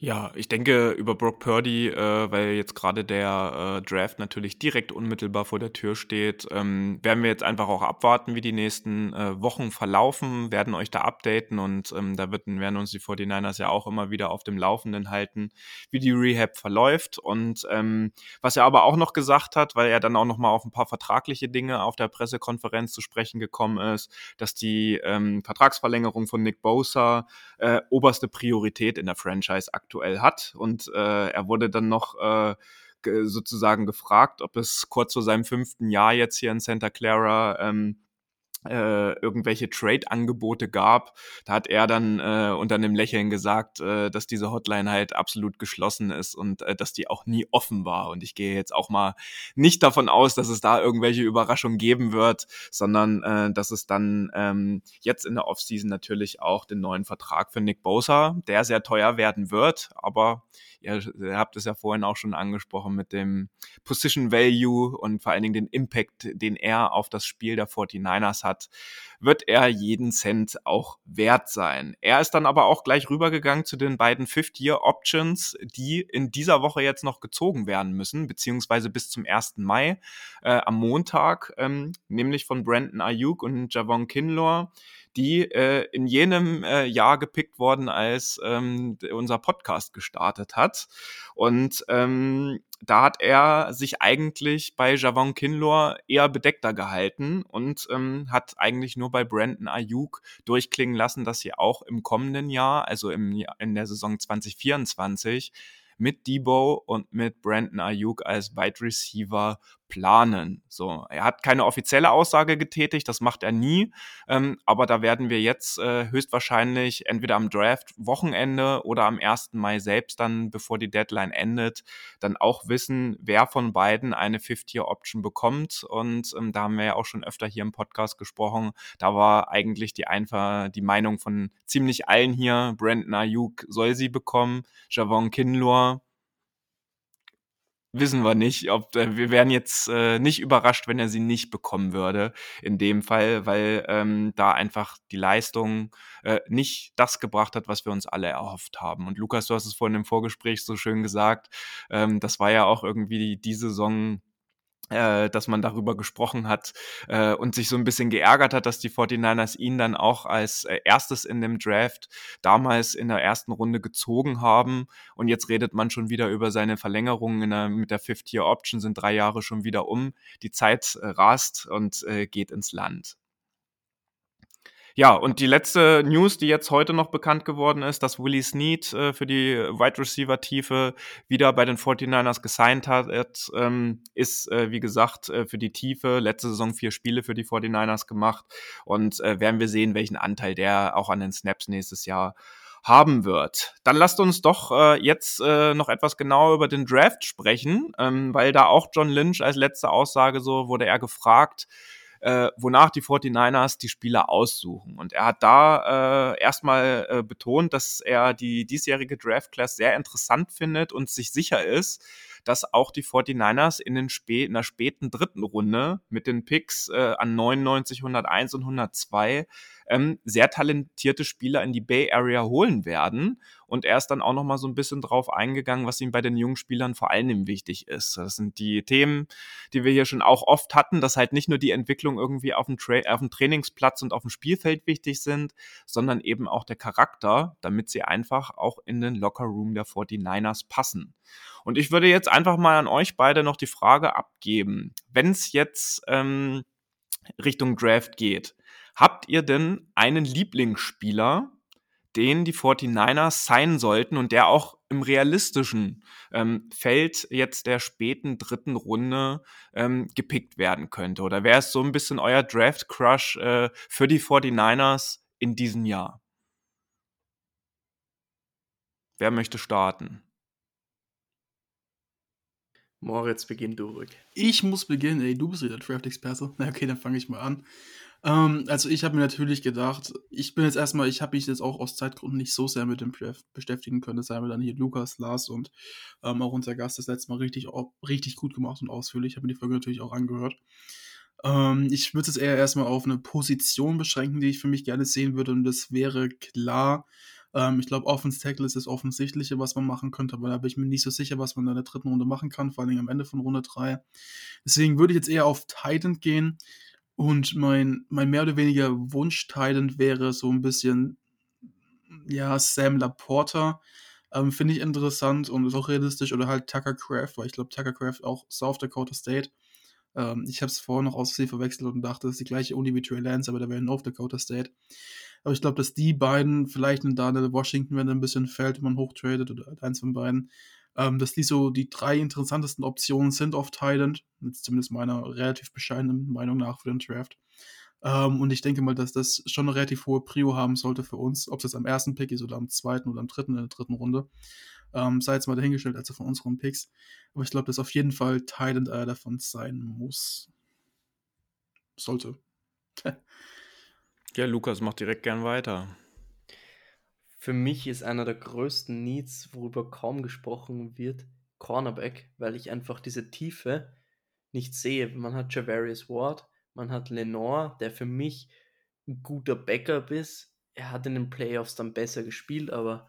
Ja, ich denke über Brock Purdy, äh, weil jetzt gerade der äh, Draft natürlich direkt unmittelbar vor der Tür steht, ähm, werden wir jetzt einfach auch abwarten, wie die nächsten äh, Wochen verlaufen, werden euch da updaten und ähm, da wird, werden uns die 49ers ja auch immer wieder auf dem Laufenden halten, wie die Rehab verläuft. Und ähm, was er aber auch noch gesagt hat, weil er dann auch noch mal auf ein paar vertragliche Dinge auf der Pressekonferenz zu sprechen gekommen ist, dass die ähm, Vertragsverlängerung von Nick Bosa äh, oberste Priorität in der Franchise aktuell aktuell hat. Und äh, er wurde dann noch äh, sozusagen gefragt, ob es kurz vor seinem fünften Jahr jetzt hier in Santa Clara ähm, äh, irgendwelche Trade-Angebote gab. Da hat er dann äh, unter einem Lächeln gesagt, äh, dass diese Hotline halt absolut geschlossen ist und äh, dass die auch nie offen war. Und ich gehe jetzt auch mal nicht davon aus, dass es da irgendwelche Überraschungen geben wird, sondern äh, dass es dann ähm, jetzt in der Offseason natürlich auch den neuen Vertrag für Nick Bosa, der sehr teuer werden wird, aber ihr, ihr habt es ja vorhin auch schon angesprochen mit dem Position Value und vor allen Dingen den Impact, den er auf das Spiel der 49ers hat, wird er jeden Cent auch wert sein. Er ist dann aber auch gleich rübergegangen zu den beiden Fifth-Year-Options, die in dieser Woche jetzt noch gezogen werden müssen, beziehungsweise bis zum 1. Mai äh, am Montag, ähm, nämlich von Brandon Ayuk und Javon Kinlaw die äh, in jenem äh, Jahr gepickt worden, als ähm, unser Podcast gestartet hat. Und ähm, da hat er sich eigentlich bei Javon Kinlaw eher bedeckter gehalten und ähm, hat eigentlich nur bei Brandon Ayuk durchklingen lassen, dass sie auch im kommenden Jahr, also im, in der Saison 2024, mit Debo und mit Brandon Ayuk als Wide Receiver planen. So, er hat keine offizielle Aussage getätigt, das macht er nie, ähm, aber da werden wir jetzt äh, höchstwahrscheinlich entweder am Draft-Wochenende oder am 1. Mai selbst dann, bevor die Deadline endet, dann auch wissen, wer von beiden eine Fifth-Year-Option bekommt und ähm, da haben wir ja auch schon öfter hier im Podcast gesprochen, da war eigentlich die einfach die Meinung von ziemlich allen hier, Brandon Ayuk soll sie bekommen, Javon Kinlaw wissen wir nicht, ob äh, wir wären jetzt äh, nicht überrascht, wenn er sie nicht bekommen würde in dem Fall, weil ähm, da einfach die Leistung äh, nicht das gebracht hat, was wir uns alle erhofft haben. Und Lukas, du hast es vorhin im Vorgespräch so schön gesagt, ähm, das war ja auch irgendwie die, die Saison äh, dass man darüber gesprochen hat äh, und sich so ein bisschen geärgert hat, dass die 49ers ihn dann auch als äh, erstes in dem Draft damals in der ersten Runde gezogen haben. Und jetzt redet man schon wieder über seine Verlängerung in der, mit der Fifth-Year-Option, sind drei Jahre schon wieder um. Die Zeit äh, rast und äh, geht ins Land. Ja, und die letzte News, die jetzt heute noch bekannt geworden ist, dass Willie Snead äh, für die Wide Receiver Tiefe wieder bei den 49ers gesigned hat, ähm, ist, äh, wie gesagt, äh, für die Tiefe letzte Saison vier Spiele für die 49ers gemacht und äh, werden wir sehen, welchen Anteil der auch an den Snaps nächstes Jahr haben wird. Dann lasst uns doch äh, jetzt äh, noch etwas genauer über den Draft sprechen, ähm, weil da auch John Lynch als letzte Aussage so wurde er gefragt, äh, wonach die 49ers die Spieler aussuchen. Und er hat da äh, erstmal äh, betont, dass er die diesjährige Draft Class sehr interessant findet und sich sicher ist, dass auch die 49ers in, den spä in der späten dritten Runde mit den Picks äh, an 99, 101 und 102 ähm, sehr talentierte Spieler in die Bay Area holen werden. Und er ist dann auch noch mal so ein bisschen drauf eingegangen, was ihm bei den jungen Spielern vor allem wichtig ist. Das sind die Themen, die wir hier schon auch oft hatten, dass halt nicht nur die Entwicklung irgendwie auf dem, Tra auf dem Trainingsplatz und auf dem Spielfeld wichtig sind, sondern eben auch der Charakter, damit sie einfach auch in den Lockerroom der 49ers passen. Und ich würde jetzt einfach mal an euch beide noch die Frage abgeben, wenn es jetzt ähm, Richtung Draft geht, Habt ihr denn einen Lieblingsspieler, den die 49ers sein sollten und der auch im realistischen ähm, Feld jetzt der späten dritten Runde ähm, gepickt werden könnte? Oder wäre es so ein bisschen euer Draft-Crush äh, für die 49ers in diesem Jahr? Wer möchte starten? Moritz, beginn du ruhig. Ich muss beginnen, ey, du bist wieder Draft-Experte. Na okay, dann fange ich mal an. Ähm, also ich habe mir natürlich gedacht, ich bin jetzt erstmal, ich habe mich jetzt auch aus Zeitgründen nicht so sehr mit dem Draft beschäftigen können. Das haben wir dann hier Lukas, Lars und ähm, auch unser Gast das letzte Mal richtig, richtig gut gemacht und ausführlich. Ich habe mir die Folge natürlich auch angehört. Ähm, ich würde es eher erstmal auf eine Position beschränken, die ich für mich gerne sehen würde. Und das wäre klar Ähm, ich glaube, Offense Tackle ist das Offensichtliche, was man machen könnte, aber da bin ich mir nicht so sicher, was man in der dritten Runde machen kann, vor allem am Ende von Runde 3. Deswegen würde ich jetzt eher auf Titan gehen und mein, mein mehr oder weniger Wunsch-Titan wäre so ein bisschen, ja, Sam Laporta. Ähm, Finde ich interessant und ist auch realistisch oder halt Tucker Craft, weil ich glaube, Tucker Craft auch South Dakota State. Ähm, ich habe es vorher noch aus Versehen verwechselt und dachte, das ist die gleiche Uni wie Trey Lance, aber der wäre North Dakota State. Aber ich glaube, dass die beiden, vielleicht in Daniel Washington, wenn er ein bisschen fällt, wenn man hochtradet oder eins von beiden, ähm, dass die so die drei interessantesten Optionen sind auf Thailand. Zumindest meiner relativ bescheidenen Meinung nach für den Draft. Ähm, und ich denke mal, dass das schon eine relativ hohe Prio haben sollte für uns, ob es jetzt am ersten Pick ist oder am zweiten oder am dritten in der dritten Runde. Ähm, sei jetzt mal dahingestellt, also von unseren Picks. Aber ich glaube, dass auf jeden Fall Thailand einer davon sein muss. Sollte. ja, Lukas macht direkt gern weiter. Für mich ist einer der größten Needs, worüber kaum gesprochen wird, Cornerback, weil ich einfach diese Tiefe nicht sehe. Man hat Javarius Ward, man hat Lenore, der für mich ein guter Backup ist. Er hat in den Playoffs dann besser gespielt, aber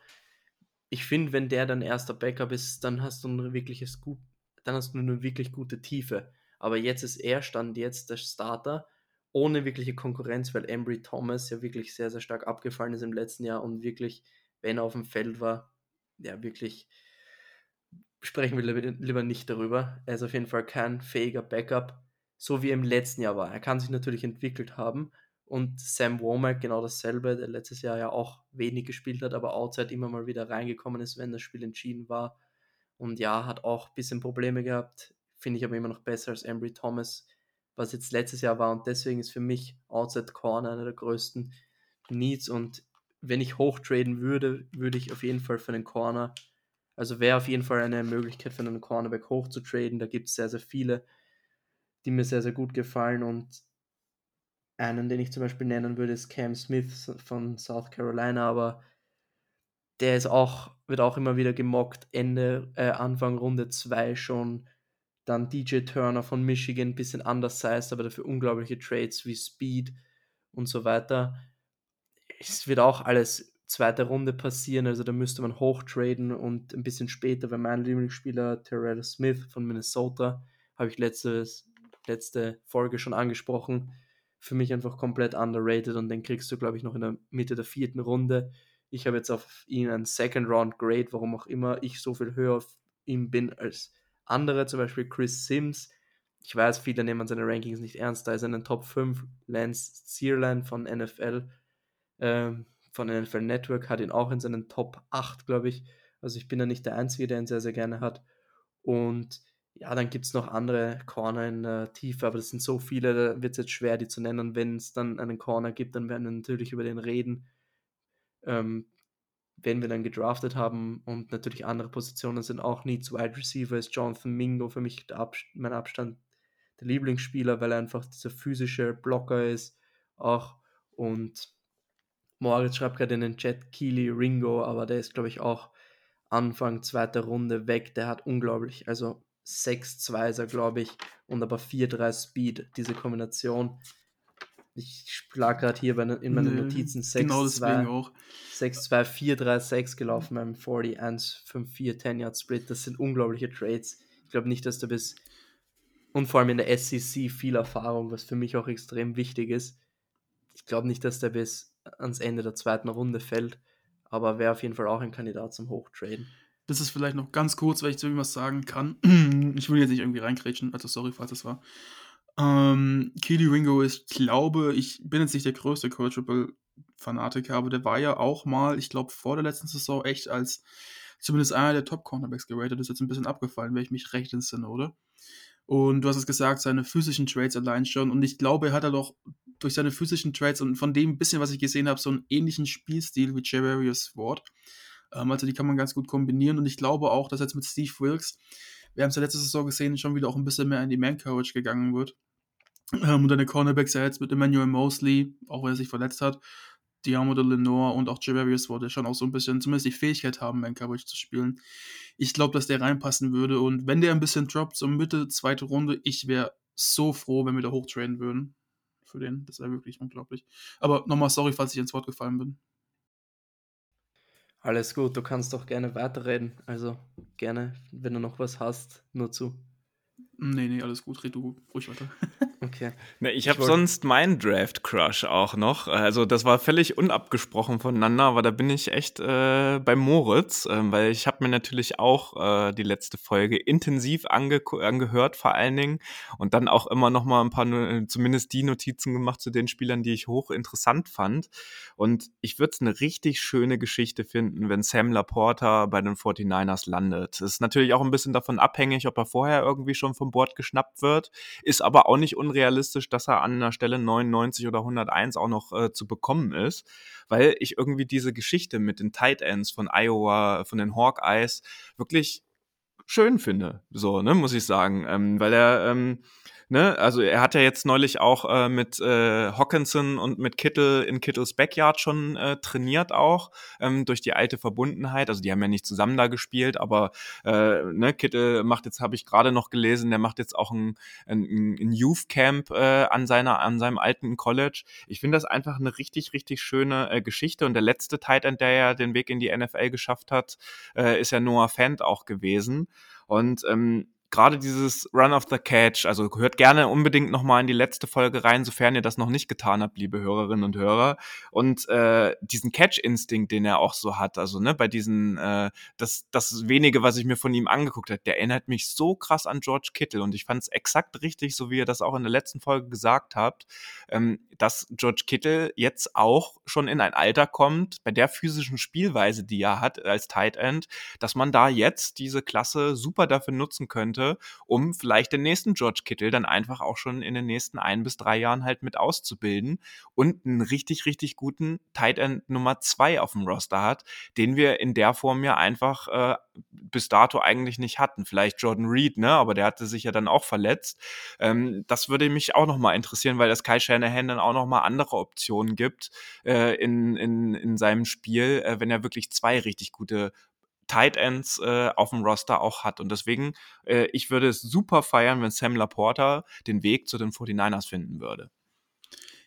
ich finde, wenn der dann erster Backup ist, dann hast du ein wirkliches gut, dann hast du eine wirklich gute Tiefe. Aber jetzt ist er stand jetzt der Starter ohne wirkliche Konkurrenz, weil Embry Thomas ja wirklich sehr, sehr stark abgefallen ist im letzten Jahr und wirklich, wenn er auf dem Feld war, ja wirklich sprechen wir lieber nicht darüber. Er ist auf jeden Fall kein fähiger Backup, so wie er im letzten Jahr war. Er kann sich natürlich entwickelt haben, und Sam Womack genau dasselbe, der letztes Jahr ja auch wenig gespielt hat, aber outside immer mal wieder reingekommen ist, wenn das Spiel entschieden war. Und ja, hat auch ein bisschen Probleme gehabt. Finde ich aber immer noch besser als Embry Thomas, was jetzt letztes Jahr war. Und deswegen ist für mich Outside Corner einer der größten Needs. Und wenn ich hochtraden würde, würde ich auf jeden Fall für einen Corner, also wäre auf jeden Fall eine Möglichkeit für einen Cornerback hochzutraden. Da gibt es sehr, sehr viele, die mir sehr, sehr gut gefallen. Und einen, den ich zum Beispiel nennen würde, ist Cam Smith von South Carolina, aber der ist auch, wird auch immer wieder gemockt, Ende, äh, Anfang Runde 2 schon. Dann DJ Turner von Michigan, bisschen anders undersized, aber dafür unglaubliche Trades wie Speed und so weiter. Es wird auch alles zweite Runde passieren, also da müsste man hochtraden und ein bisschen später, wenn mein Lieblingsspieler Terrell Smith von Minnesota, habe ich letztes, letzte Folge schon angesprochen, für mich einfach komplett underrated und den kriegst du, glaube ich, noch in der Mitte der vierten Runde. Ich habe jetzt auf ihn einen Second Round Grade, warum auch immer ich so viel höher auf ihn bin als andere, zum Beispiel Chris Sims. Ich weiß, viele nehmen seine Rankings nicht ernst, da ist er in den Top 5. Lance Zierlein von NFL, ähm, von NFL Network hat ihn auch in seinen Top 8, glaube ich. Also ich bin ja nicht der Einzige, der ihn sehr, sehr gerne hat. Und ja, dann gibt es noch andere Corner in der Tiefe, aber das sind so viele, da wird es jetzt schwer, die zu nennen. Wenn es dann einen Corner gibt, dann werden wir natürlich über den reden, ähm, wenn wir dann gedraftet haben. Und natürlich andere Positionen sind auch Needs Wide Receiver, ist Jonathan Mingo für mich Ab mein Abstand der Lieblingsspieler, weil er einfach dieser physische Blocker ist. Auch und Moritz schreibt gerade in den Chat Keely Ringo, aber der ist, glaube ich, auch Anfang zweiter Runde weg. Der hat unglaublich, also 6-2 ist er, glaube ich, und aber 4-3 Speed, diese Kombination. Ich schlag gerade hier bei, in meinen nee, Notizen 6-2. Genau deswegen auch. 6-2, 4-3, 6 gelaufen beim 40, 1, 5, 4, 10 Yard Split. Das sind unglaubliche Trades. Ich glaube nicht, dass du bis und vor allem in der SEC viel Erfahrung, was für mich auch extrem wichtig ist. Ich glaube nicht, dass der bis ans Ende der zweiten Runde fällt, aber wäre auf jeden Fall auch ein Kandidat zum Hochtraden. Das ist vielleicht noch ganz kurz, weil ich zu irgendwas sagen kann. ich will jetzt nicht irgendwie reinkrätschen, also sorry, falls das war. Ähm, Keely Ringo ist, glaube ich, bin jetzt nicht der größte Coachable-Fanatiker, aber der war ja auch mal, ich glaube, vor der letzten Saison echt als zumindest einer der Top-Cornerbacks geratet. Ist jetzt ein bisschen abgefallen, wenn ich mich recht entsinne, oder? Und du hast es gesagt, seine physischen Trades allein schon. Und ich glaube, er hat er doch durch seine physischen Trades und von dem bisschen, was ich gesehen habe, so einen ähnlichen Spielstil wie Javarius Ward. Ähm, also die kann man ganz gut kombinieren und ich glaube auch, dass jetzt mit Steve Wilkes, wir haben es ja letzte Saison gesehen, schon wieder auch ein bisschen mehr in die Man-Coverage gegangen wird. Ähm, und deine Cornerbacks ja jetzt mit Emmanuel Mosley, auch wenn er sich verletzt hat, Diamo de Lenore und auch Javarius wurde schon auch so ein bisschen, zumindest die Fähigkeit haben, Man-Coverage zu spielen. Ich glaube, dass der reinpassen würde und wenn der ein bisschen droppt, so Mitte, zweite Runde, ich wäre so froh, wenn wir da hochtraden würden. Für den, das wäre wirklich unglaublich. Aber nochmal sorry, falls ich ins Wort gefallen bin. Alles gut, du kannst doch gerne weiterreden. Also gerne, wenn du noch was hast, nur zu. Nee, nee, alles gut, red du ruhig weiter. Okay. Ne, ich habe sonst meinen Draft-Crush auch noch. Also das war völlig unabgesprochen voneinander, aber da bin ich echt äh, bei Moritz, äh, weil ich habe mir natürlich auch äh, die letzte Folge intensiv ange angehört, vor allen Dingen, und dann auch immer noch mal ein paar, zumindest die Notizen gemacht zu den Spielern, die ich hoch interessant fand. Und ich würde es eine richtig schöne Geschichte finden, wenn Sam Laporta bei den 49ers landet. Das ist natürlich auch ein bisschen davon abhängig, ob er vorher irgendwie schon vom Board geschnappt wird, ist aber auch nicht unrealistisch, dass er an der Stelle 99 oder 101 auch noch äh, zu bekommen ist, weil ich irgendwie diese Geschichte mit den Tight Ends von Iowa, von den Hawkeyes wirklich schön finde, so, ne, muss ich sagen, ähm, weil er, ähm, ne, also er hat ja jetzt neulich auch äh, mit äh, Hawkinson und mit Kittel in Kittles Backyard schon äh, trainiert auch, ähm, durch die alte Verbundenheit. Also die haben ja nicht zusammen da gespielt, aber äh, ne, Kittel macht jetzt, habe ich gerade noch gelesen, der macht jetzt auch ein, ein, ein Youth Camp äh, an seiner, an seinem alten College. Ich finde das einfach eine richtig, richtig schöne äh, Geschichte. Und der letzte Tight End, der ja den Weg in die NFL geschafft hat, äh, ist ja Noah Fant auch gewesen. Und ähm, gerade dieses Run of the Catch, also hört gerne unbedingt nochmal in die letzte Folge rein, sofern ihr das noch nicht getan habt, liebe Hörerinnen und Hörer. Und äh, diesen Catch-Instinkt, den er auch so hat, also ne, bei diesen, äh, das, das wenige, was ich mir von ihm angeguckt habe, der erinnert mich so krass an George Kittle und ich fand es exakt richtig, so wie ihr das auch in der letzten Folge gesagt habt, ähm, dass George Kittle jetzt auch schon in ein Alter kommt, bei der physischen Spielweise, die er hat als Tight End, dass man da jetzt diese Klasse super dafür nutzen könnte, könnte, um vielleicht den nächsten George Kittle dann einfach auch schon in den nächsten ein bis drei Jahren halt mit auszubilden und einen richtig, richtig guten Tight End Nummer zwei auf dem Roster hat, den wir in der Form ja einfach äh, bis dato eigentlich nicht hatten. Vielleicht Jordan Reed, ne, aber der hatte sich ja dann auch verletzt. Ähm, das würde mich auch nochmal interessieren, weil das Kai Shanahan dann auch nochmal andere Optionen gibt äh, in, in, in seinem Spiel, äh, wenn er wirklich zwei richtig gute Tight Ends äh, auf dem Roster auch hat. Und deswegen, äh, ich würde es super feiern, wenn Sam Laporta den Weg zu den 49ers finden würde.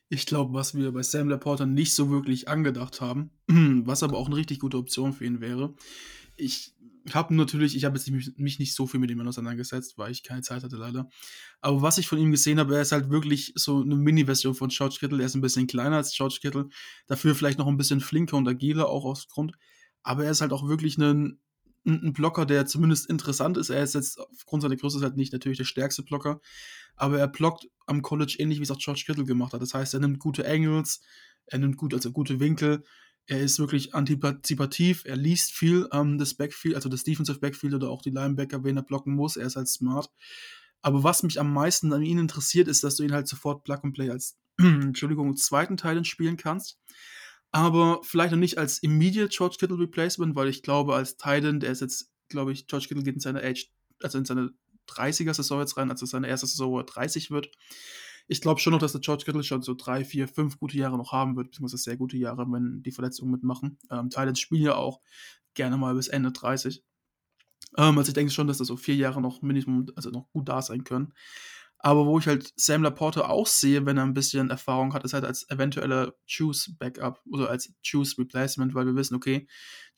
Ich glaube, was wir bei Sam Laporta nicht so wirklich angedacht haben, was aber auch eine richtig gute Option für ihn wäre. Ich habe natürlich, ich habe mich, mich nicht so viel mit ihm auseinandergesetzt, weil ich keine Zeit hatte leider. Aber was ich von ihm gesehen habe, er ist halt wirklich so eine Mini-Version von George Kittle. Er ist ein bisschen kleiner als George Kittle, dafür vielleicht noch ein bisschen flinker und agiler, auch aus Grund aber er ist halt auch wirklich ein, ein Blocker, der zumindest interessant ist. Er ist jetzt aufgrund seiner Größe halt nicht natürlich der stärkste Blocker, aber er blockt am College ähnlich wie es auch George Kittle gemacht hat. Das heißt, er nimmt gute Angles, er nimmt gut, also gute Winkel, er ist wirklich antizipativ, er liest viel ähm, das Backfield, also das Defensive Backfield oder auch die Linebacker, wen er blocken muss. Er ist halt smart. Aber was mich am meisten an ihm interessiert, ist, dass du ihn halt sofort Plug and Play als Entschuldigung, zweiten Teil spielen kannst aber vielleicht noch nicht als immediate George Kittle Replacement, weil ich glaube, als Titan, der ist jetzt, glaube ich, George Kittle geht in seine Age, also in seine 30er-Saison jetzt rein, also seine erste Saison, wo er 30 wird. Ich glaube schon noch, dass der George Kittle schon so drei, vier, fünf gute Jahre noch haben wird, beziehungsweise sehr gute Jahre, wenn die Verletzungen mitmachen. Ähm, Titans spielen ja auch gerne mal bis Ende 30. Ähm, also ich denke schon, dass das so vier Jahre noch Minimum, also noch gut da sein können. Aber wo ich halt Sam Laporte auch sehe, wenn er ein bisschen Erfahrung hat, ist halt als eventueller Choose-Backup oder als Choose-Replacement, weil wir wissen, okay,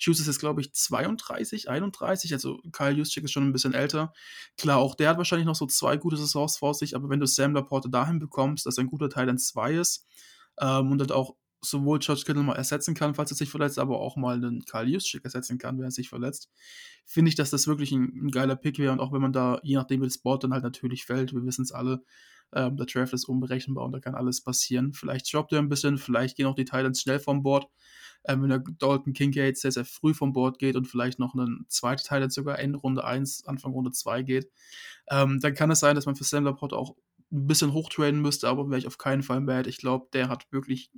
Choose ist jetzt, glaube ich, 32, 31, also Kyle Juszczyk ist schon ein bisschen älter. Klar, auch der hat wahrscheinlich noch so zwei gute Saisons vor sich, aber wenn du Sam Laporte dahin bekommst, dass ein guter Teil in 2 ist ähm, und halt auch sowohl George Kittle mal ersetzen kann, falls er sich verletzt, aber auch mal einen Karl Juszczyk ersetzen kann, wenn er sich verletzt, finde ich, dass das wirklich ein, ein geiler Pick wäre und auch wenn man da, je nachdem wie das Board dann halt natürlich fällt, wir wissen es alle, ähm, der Draft ist unberechenbar und da kann alles passieren. Vielleicht droppt er ein bisschen, vielleicht gehen auch die Titans schnell vom Board, ähm, wenn der Dalton Kincaid sehr, sehr früh vom Board geht und vielleicht noch ein zweiter Titan sogar Ende Runde 1, Anfang Runde 2 geht, ähm, dann kann es sein, dass man für Sam Laporte auch ein bisschen hochtraden müsste, aber wäre ich auf keinen Fall mad. Ich glaube, der hat wirklich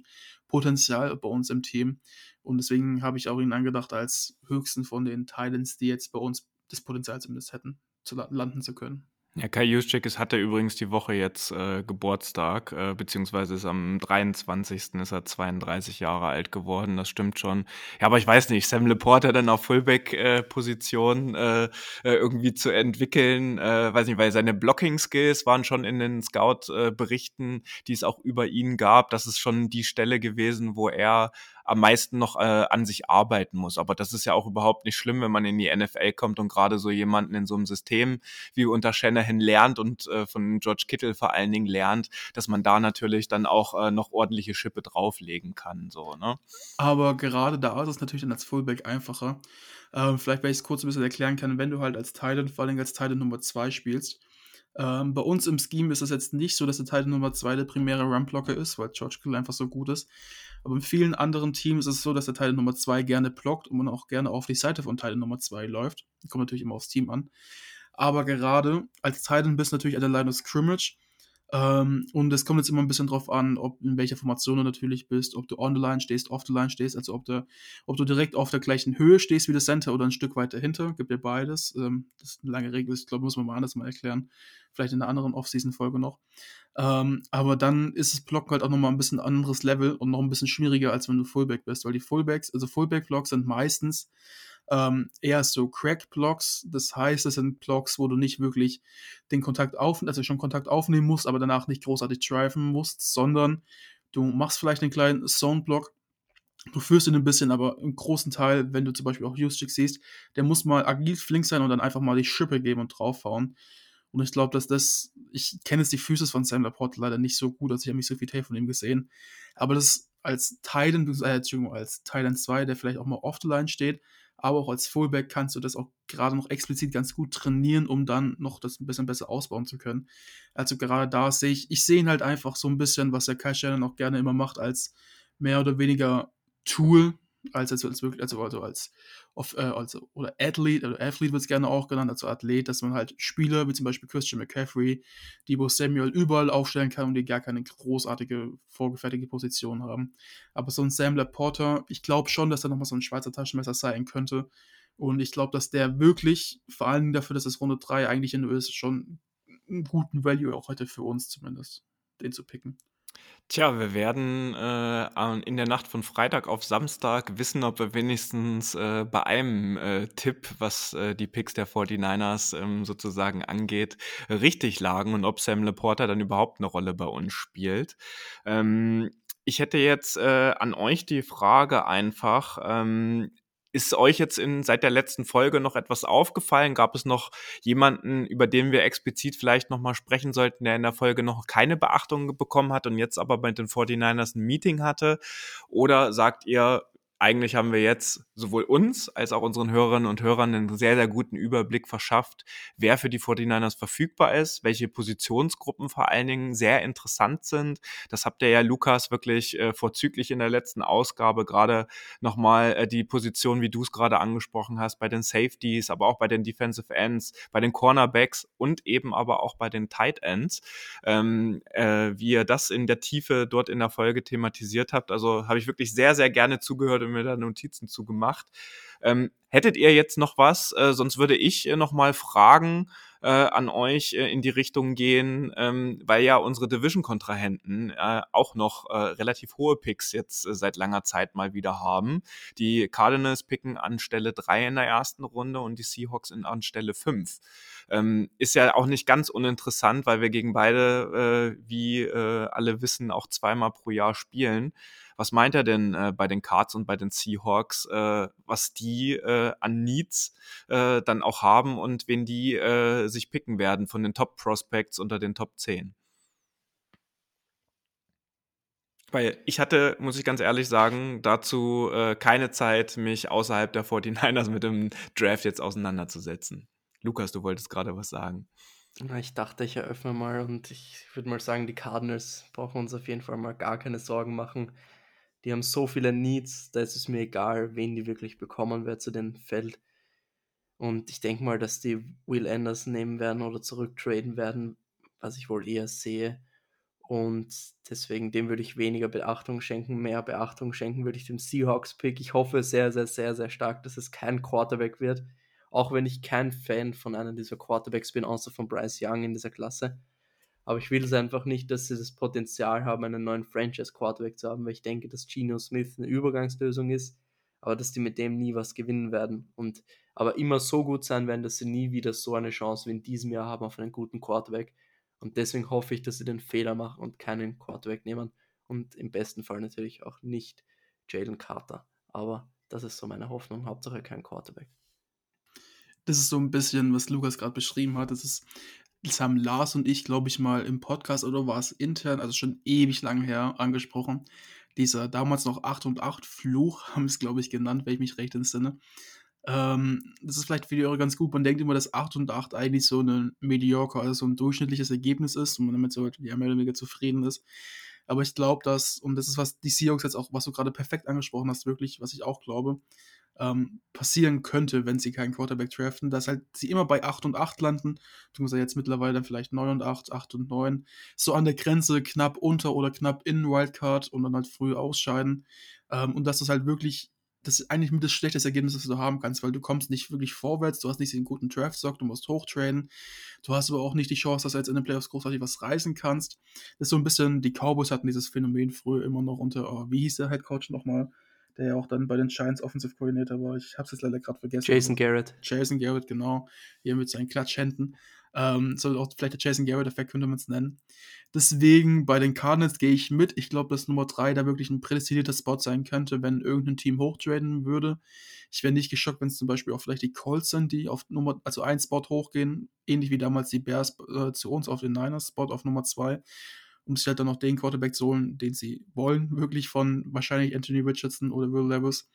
Potenzial bei uns im Team. Und deswegen habe ich auch ihn angedacht als höchsten von den Titans, die jetzt bei uns das Potenzial zumindest hätten, zu landen zu können. Ja, Kai Juszczyk ist, hatte übrigens die Woche jetzt äh, Geburtstag, äh, beziehungsweise ist am 23. ist er 32 Jahre alt geworden, das stimmt schon. Ja, aber ich weiß nicht, Sam Laporte dann auf Fullback-Position äh, äh, irgendwie zu entwickeln, äh, weiß nicht, weil seine Blocking-Skills waren schon in den Scout-Berichten, die es auch über ihn gab, das ist schon die Stelle gewesen, wo er am meisten noch äh, an sich arbeiten muss. Aber das ist ja auch überhaupt nicht schlimm, wenn man in die NFL kommt und gerade so jemanden in so einem System wie unter Shanahan lernt und äh, von George Kittle vor allen Dingen lernt, dass man da natürlich dann auch äh, noch ordentliche Schippe drauflegen kann. So, ne? Aber gerade da ist es natürlich dann als Fullback einfacher. Ähm, vielleicht, wenn ich es kurz ein bisschen erklären kann, wenn du halt als Titan, vor allem als Titan Nummer 2 spielst, ähm, bei uns im Scheme ist es jetzt nicht so, dass der Titan Nummer 2 der primäre Run-Blocker ist, weil George Kittle einfach so gut ist. Aber in vielen anderen Teams ist es so, dass der Titan Nummer 2 gerne blockt und man auch gerne auf die Seite von Titan Nummer 2 läuft. Kommt natürlich immer aufs Team an. Aber gerade als Titan bist du natürlich an der Line of Scrimmage ähm, und es kommt jetzt immer ein bisschen drauf an, ob in welcher Formation du natürlich bist, ob du on the line stehst, off the line stehst, also ob du, ob du direkt auf der gleichen Höhe stehst wie der Center oder ein Stück weiter hinter. Gibt ja beides. Ähm, das ist eine lange Regel, ich glaube, muss man mal anders mal erklären. Vielleicht in einer anderen Off-Season-Folge noch. Ähm, aber dann ist das Blocken halt auch nochmal ein bisschen anderes Level und noch ein bisschen schwieriger, als wenn du Fullback bist, weil die Fullbacks, also Fullback-Blocks sind meistens ähm, eher so Crack-Blocks. Das heißt, das sind Blocks, wo du nicht wirklich den Kontakt auf, also schon Kontakt aufnehmen musst, aber danach nicht großartig driven musst, sondern du machst vielleicht einen kleinen Zone-Block. Du führst ihn ein bisschen, aber im großen Teil, wenn du zum Beispiel auch Justick siehst, der muss mal agil flink sein und dann einfach mal die Schippe geben und draufhauen. Und ich glaube, dass das, ich kenne jetzt die Füße von Sam Laporte leider nicht so gut, also ich habe nicht so viel Tape von ihm gesehen. Aber das als Titan, äh, Entschuldigung, als Titan 2, der vielleicht auch mal off the line steht, aber auch als Fullback kannst du das auch gerade noch explizit ganz gut trainieren, um dann noch das ein bisschen besser ausbauen zu können. Also gerade da sehe ich, ich sehe ihn halt einfach so ein bisschen, was der Kai Shannon auch gerne immer macht, als mehr oder weniger Tool, als, als, als wirklich, also, also als, auf, äh, also, oder Athlete, oder Athlete wird es gerne auch genannt, also Athlet, dass man halt Spieler, wie zum Beispiel Christian McCaffrey, Debo Samuel überall aufstellen kann und die gar keine großartige, vorgefertigte Position haben. Aber so ein Sam Porter, ich glaube schon, dass er nochmal so ein Schweizer Taschenmesser sein könnte. Und ich glaube, dass der wirklich, vor allem dafür, dass es Runde 3 eigentlich in ist, schon einen guten Value auch heute für uns zumindest, den zu picken. Tja, wir werden äh, in der Nacht von Freitag auf Samstag wissen, ob wir wenigstens äh, bei einem äh, Tipp, was äh, die Picks der 49ers ähm, sozusagen angeht, richtig lagen und ob Sam Laporta dann überhaupt eine Rolle bei uns spielt. Ähm, ich hätte jetzt äh, an euch die Frage einfach, ähm, ist euch jetzt in, seit der letzten Folge noch etwas aufgefallen? Gab es noch jemanden, über den wir explizit vielleicht nochmal sprechen sollten, der in der Folge noch keine Beachtung bekommen hat und jetzt aber bei den 49ers ein Meeting hatte? Oder sagt ihr, eigentlich haben wir jetzt sowohl uns als auch unseren Hörerinnen und Hörern einen sehr, sehr guten Überblick verschafft, wer für die 49ers verfügbar ist, welche Positionsgruppen vor allen Dingen sehr interessant sind. Das habt ihr ja, Lukas, wirklich äh, vorzüglich in der letzten Ausgabe gerade nochmal äh, die Position, wie du es gerade angesprochen hast, bei den Safeties, aber auch bei den Defensive Ends, bei den Cornerbacks und eben aber auch bei den Tight Ends, ähm, äh, wie ihr das in der Tiefe dort in der Folge thematisiert habt. Also habe ich wirklich sehr, sehr gerne zugehört mir da Notizen zugemacht. Ähm, hättet ihr jetzt noch was? Äh, sonst würde ich äh, noch mal fragen äh, an euch äh, in die Richtung gehen, ähm, weil ja unsere Division-Kontrahenten äh, auch noch äh, relativ hohe Picks jetzt äh, seit langer Zeit mal wieder haben. Die Cardinals picken an Stelle 3 in der ersten Runde und die Seahawks in, an Stelle 5. Ähm, ist ja auch nicht ganz uninteressant, weil wir gegen beide, äh, wie äh, alle wissen, auch zweimal pro Jahr spielen. Was meint er denn äh, bei den Cards und bei den Seahawks, äh, was die äh, an Needs äh, dann auch haben und wen die äh, sich picken werden von den Top Prospects unter den Top 10? Weil ich hatte, muss ich ganz ehrlich sagen, dazu äh, keine Zeit, mich außerhalb der 49ers mit dem Draft jetzt auseinanderzusetzen. Lukas, du wolltest gerade was sagen. Ich dachte, ich eröffne mal und ich würde mal sagen, die Cardinals brauchen uns auf jeden Fall mal gar keine Sorgen machen. Die haben so viele Needs, da ist es mir egal, wen die wirklich bekommen, wer zu denen fällt. Und ich denke mal, dass die Will Anders nehmen werden oder zurücktraden werden, was ich wohl eher sehe. Und deswegen dem würde ich weniger Beachtung schenken. Mehr Beachtung schenken würde ich dem Seahawks-Pick. Ich hoffe sehr, sehr, sehr, sehr stark, dass es kein Quarterback wird. Auch wenn ich kein Fan von einem dieser Quarterbacks bin, außer von Bryce Young in dieser Klasse. Aber ich will es einfach nicht, dass sie das Potenzial haben, einen neuen Franchise-Quarterback zu haben, weil ich denke, dass Geno Smith eine Übergangslösung ist, aber dass die mit dem nie was gewinnen werden. Und aber immer so gut sein werden, dass sie nie wieder so eine Chance wie in diesem Jahr haben auf einen guten Quarterback. Und deswegen hoffe ich, dass sie den Fehler machen und keinen Quarterback nehmen. Und im besten Fall natürlich auch nicht Jalen Carter. Aber das ist so meine Hoffnung. Hauptsache kein Quarterback. Das ist so ein bisschen, was Lukas gerade beschrieben hat. Das ist, das haben Lars und ich, glaube ich, mal im Podcast oder war es intern, also schon ewig lang her, angesprochen. Dieser damals noch 8 und 8 Fluch, haben es, glaube ich, genannt, wenn ich mich recht entsinne. Ähm, das ist vielleicht für die Eure ganz gut. Man denkt immer, dass 8 und 8 eigentlich so ein mediocre, also so ein durchschnittliches Ergebnis ist und man damit so ja, mehr oder weniger zufrieden ist. Aber ich glaube, dass, und das ist, was die Seahawks jetzt auch, was du gerade perfekt angesprochen hast, wirklich, was ich auch glaube, ähm, passieren könnte, wenn sie keinen Quarterback draften, dass halt sie immer bei 8 und 8 landen, beziehungsweise jetzt mittlerweile dann vielleicht 9 und 8, 8 und 9, so an der Grenze knapp unter oder knapp in Wildcard und dann halt früh ausscheiden. Ähm, und dass das halt wirklich das ist eigentlich mit das schlechteste Ergebnis, das du haben kannst, weil du kommst nicht wirklich vorwärts, du hast nicht den guten Draft-Stock, du musst hochtrainen, du hast aber auch nicht die Chance, dass du jetzt in den Playoffs großartig was reißen kannst. Das ist so ein bisschen, die Cowboys hatten dieses Phänomen früher immer noch unter, oh, wie hieß der Head Coach nochmal? Der ja auch dann bei den Giants Offensive Coordinator war. Ich habe es jetzt leider gerade vergessen. Jason Garrett. Jason Garrett, genau. Hier mit seinen Klatschhänden. Ähm, soll auch vielleicht der Jason Garrett-Effekt, könnte man es nennen. Deswegen bei den Cardinals gehe ich mit. Ich glaube, dass Nummer 3 da wirklich ein prädestinierter Spot sein könnte, wenn irgendein Team hochtraden würde. Ich wäre nicht geschockt, wenn es zum Beispiel auch vielleicht die Colts sind, die auf Nummer, also einen Spot hochgehen, ähnlich wie damals die Bears äh, zu uns auf den Niners-Spot auf Nummer 2 um sich halt dann noch den Quarterback zu holen, den sie wollen, wirklich von wahrscheinlich Anthony Richardson oder Will Levis.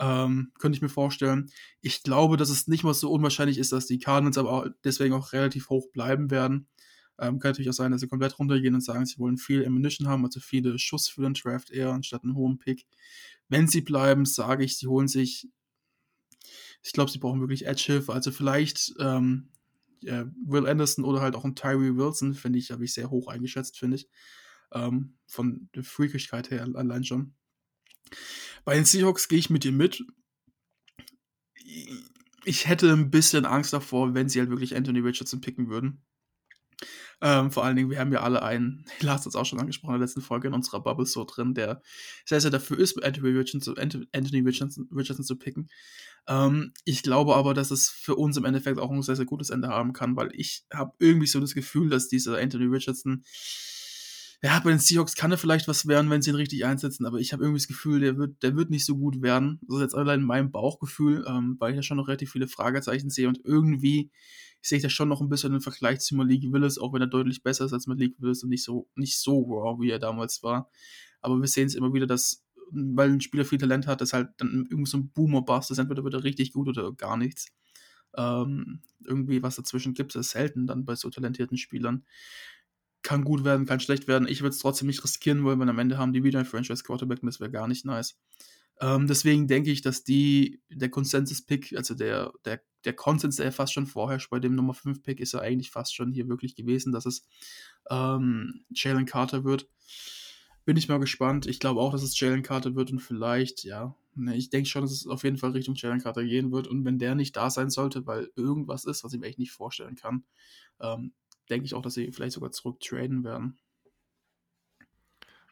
Ähm, könnte ich mir vorstellen. Ich glaube, dass es nicht mal so unwahrscheinlich ist, dass die Cardinals aber deswegen auch relativ hoch bleiben werden. Ähm, kann natürlich auch sein, dass sie komplett runtergehen und sagen, sie wollen viel Ammunition haben, also viele Schuss für den Draft eher anstatt einen hohen Pick. Wenn sie bleiben, sage ich, sie holen sich, ich glaube, sie brauchen wirklich Edge-Hilfe, also vielleicht ähm, äh, Will Anderson oder halt auch ein Tyree Wilson, finde ich, habe ich sehr hoch eingeschätzt, finde ich. Ähm, von der Freakigkeit her allein schon. Bei den Seahawks gehe ich mit dir mit. Ich hätte ein bisschen Angst davor, wenn sie halt wirklich Anthony Richardson picken würden. Ähm, vor allen Dingen, wir haben ja alle einen, Lars hat es auch schon angesprochen in der letzten Folge in unserer Bubble so drin, der sehr, sehr dafür ist, Anthony Richardson, Anthony Richardson, Richardson zu picken. Ähm, ich glaube aber, dass es für uns im Endeffekt auch ein sehr, sehr gutes Ende haben kann, weil ich habe irgendwie so das Gefühl, dass dieser Anthony Richardson ja, bei den Seahawks kann er vielleicht was werden, wenn sie ihn richtig einsetzen, aber ich habe irgendwie das Gefühl, der wird, der wird nicht so gut werden. Das ist jetzt allein mein Bauchgefühl, ähm, weil ich ja schon noch relativ viele Fragezeichen sehe und irgendwie sehe ich da schon noch ein bisschen im Vergleich zu Malik Willis, auch wenn er deutlich besser ist als Malik Willis und nicht so, nicht so raw, wie er damals war. Aber wir sehen es immer wieder, dass, weil ein Spieler viel Talent hat, dass halt dann irgendwie so ein Boomer-Bust ist, entweder wird er richtig gut oder gar nichts. Ähm, irgendwie was dazwischen gibt es selten dann bei so talentierten Spielern. Kann gut werden, kann schlecht werden. Ich würde es trotzdem nicht riskieren wollen, weil am Ende haben die wieder einen Franchise-Quarterback und das wäre gar nicht nice. Ähm, deswegen denke ich, dass die, der Consensus-Pick, also der, der, der Konsens, der fast schon vorherrscht bei dem Nummer 5-Pick, ist ja eigentlich fast schon hier wirklich gewesen, dass es ähm, Jalen Carter wird. Bin ich mal gespannt. Ich glaube auch, dass es Jalen Carter wird und vielleicht, ja, ne, ich denke schon, dass es auf jeden Fall Richtung Jalen Carter gehen wird. Und wenn der nicht da sein sollte, weil irgendwas ist, was ich mir echt nicht vorstellen kann, ähm, denke ich auch, dass sie vielleicht sogar zurück traden werden.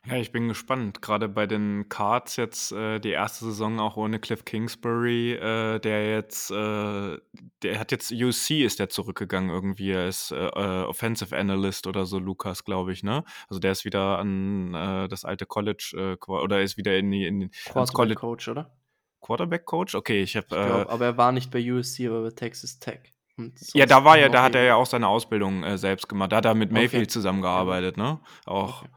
Ja, ich bin gespannt. Gerade bei den Cards jetzt äh, die erste Saison auch ohne Cliff Kingsbury, äh, der jetzt, äh, der hat jetzt UC ist der zurückgegangen irgendwie. Er ist äh, äh, Offensive Analyst oder so, Lukas, glaube ich, ne? Also der ist wieder an äh, das alte College oder ist wieder in die in den College Coach, oder? Quarterback Coach? Okay, ich habe. aber er war nicht bei USC, aber bei Texas Tech. Ja, da war ja, da hat er ja auch seine Ausbildung selbst gemacht. Da hat er mit Mayfield okay. zusammengearbeitet, ne? Auch. Okay.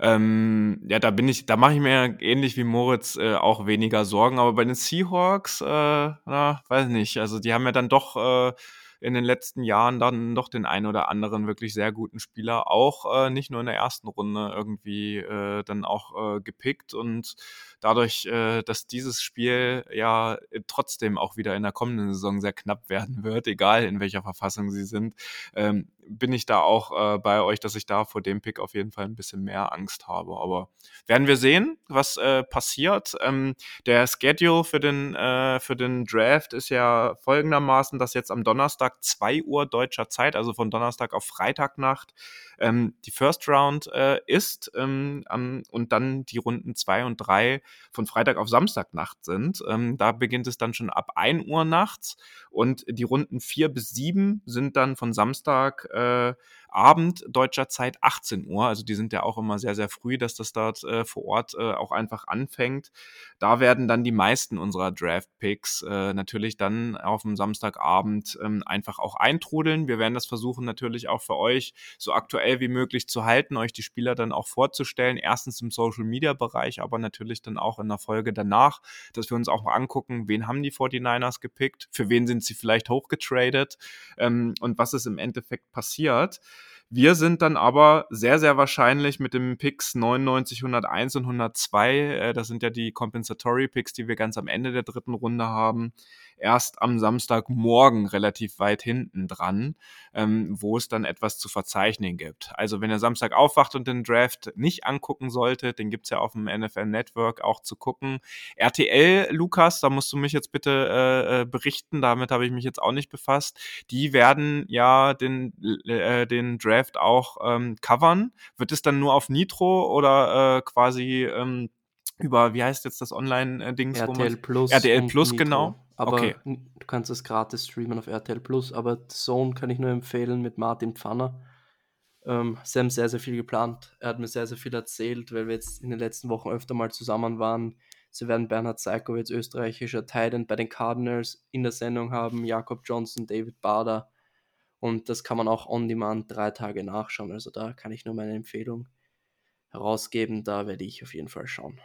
Ähm, ja, da bin ich, da mache ich mir ähnlich wie Moritz äh, auch weniger Sorgen. Aber bei den Seahawks, äh, na, weiß nicht. Also die haben ja dann doch äh, in den letzten Jahren dann doch den einen oder anderen wirklich sehr guten Spieler auch äh, nicht nur in der ersten Runde irgendwie äh, dann auch äh, gepickt und dadurch, äh, dass dieses Spiel ja trotzdem auch wieder in der kommenden Saison sehr knapp werden wird, egal in welcher Verfassung sie sind, ähm, bin ich da auch äh, bei euch, dass ich da vor dem Pick auf jeden Fall ein bisschen mehr Angst habe. Aber werden wir sehen, was äh, passiert. Ähm, der Schedule für den, äh, für den Draft ist ja folgendermaßen, dass jetzt am Donnerstag 2 Uhr deutscher Zeit, also von Donnerstag auf Freitagnacht, ähm, die First Round äh, ist ähm, und dann die Runden 2 und 3 von Freitag auf Samstagnacht sind. Ähm, da beginnt es dann schon ab 1 Uhr nachts und die Runden 4 bis 7 sind dann von Samstag äh, Samstagabend deutscher Zeit 18 Uhr. Also die sind ja auch immer sehr, sehr früh, dass das dort äh, vor Ort äh, auch einfach anfängt. Da werden dann die meisten unserer Draft-Picks äh, natürlich dann auf dem Samstagabend ähm, einfach auch eintrudeln. Wir werden das versuchen natürlich auch für euch so aktuell wie möglich zu halten, euch die Spieler dann auch vorzustellen. Erstens im Social-Media-Bereich, aber natürlich dann auch in der Folge danach, dass wir uns auch mal angucken, wen haben die 49ers gepickt, für wen sind sie vielleicht hochgetradet ähm, und was ist im Endeffekt passiert. Wir sind dann aber sehr, sehr wahrscheinlich mit dem Picks 99, 101 und 102, äh, das sind ja die Compensatory Picks, die wir ganz am Ende der dritten Runde haben, erst am Samstagmorgen relativ weit hinten dran, ähm, wo es dann etwas zu verzeichnen gibt. Also wenn ihr Samstag aufwacht und den Draft nicht angucken solltet, den gibt's ja auf dem NFL Network auch zu gucken. RTL, Lukas, da musst du mich jetzt bitte äh, äh, berichten, damit habe ich mich jetzt auch nicht befasst. Die werden ja den, äh, den Draft auch ähm, covern. Wird es dann nur auf Nitro oder äh, quasi ähm, über, wie heißt jetzt das Online-Dings? RTL Plus. RTL Plus, genau. Aber okay. du kannst es gratis streamen auf RTL Plus, aber Zone kann ich nur empfehlen mit Martin Pfanner. Ähm, sie haben sehr, sehr viel geplant. Er hat mir sehr, sehr viel erzählt, weil wir jetzt in den letzten Wochen öfter mal zusammen waren. Sie werden Bernhard Seikowitz, österreichischer Titan bei den Cardinals in der Sendung haben, Jakob Johnson, David Bader. Und das kann man auch on demand drei Tage nachschauen. Also da kann ich nur meine Empfehlung herausgeben. Da werde ich auf jeden Fall schauen.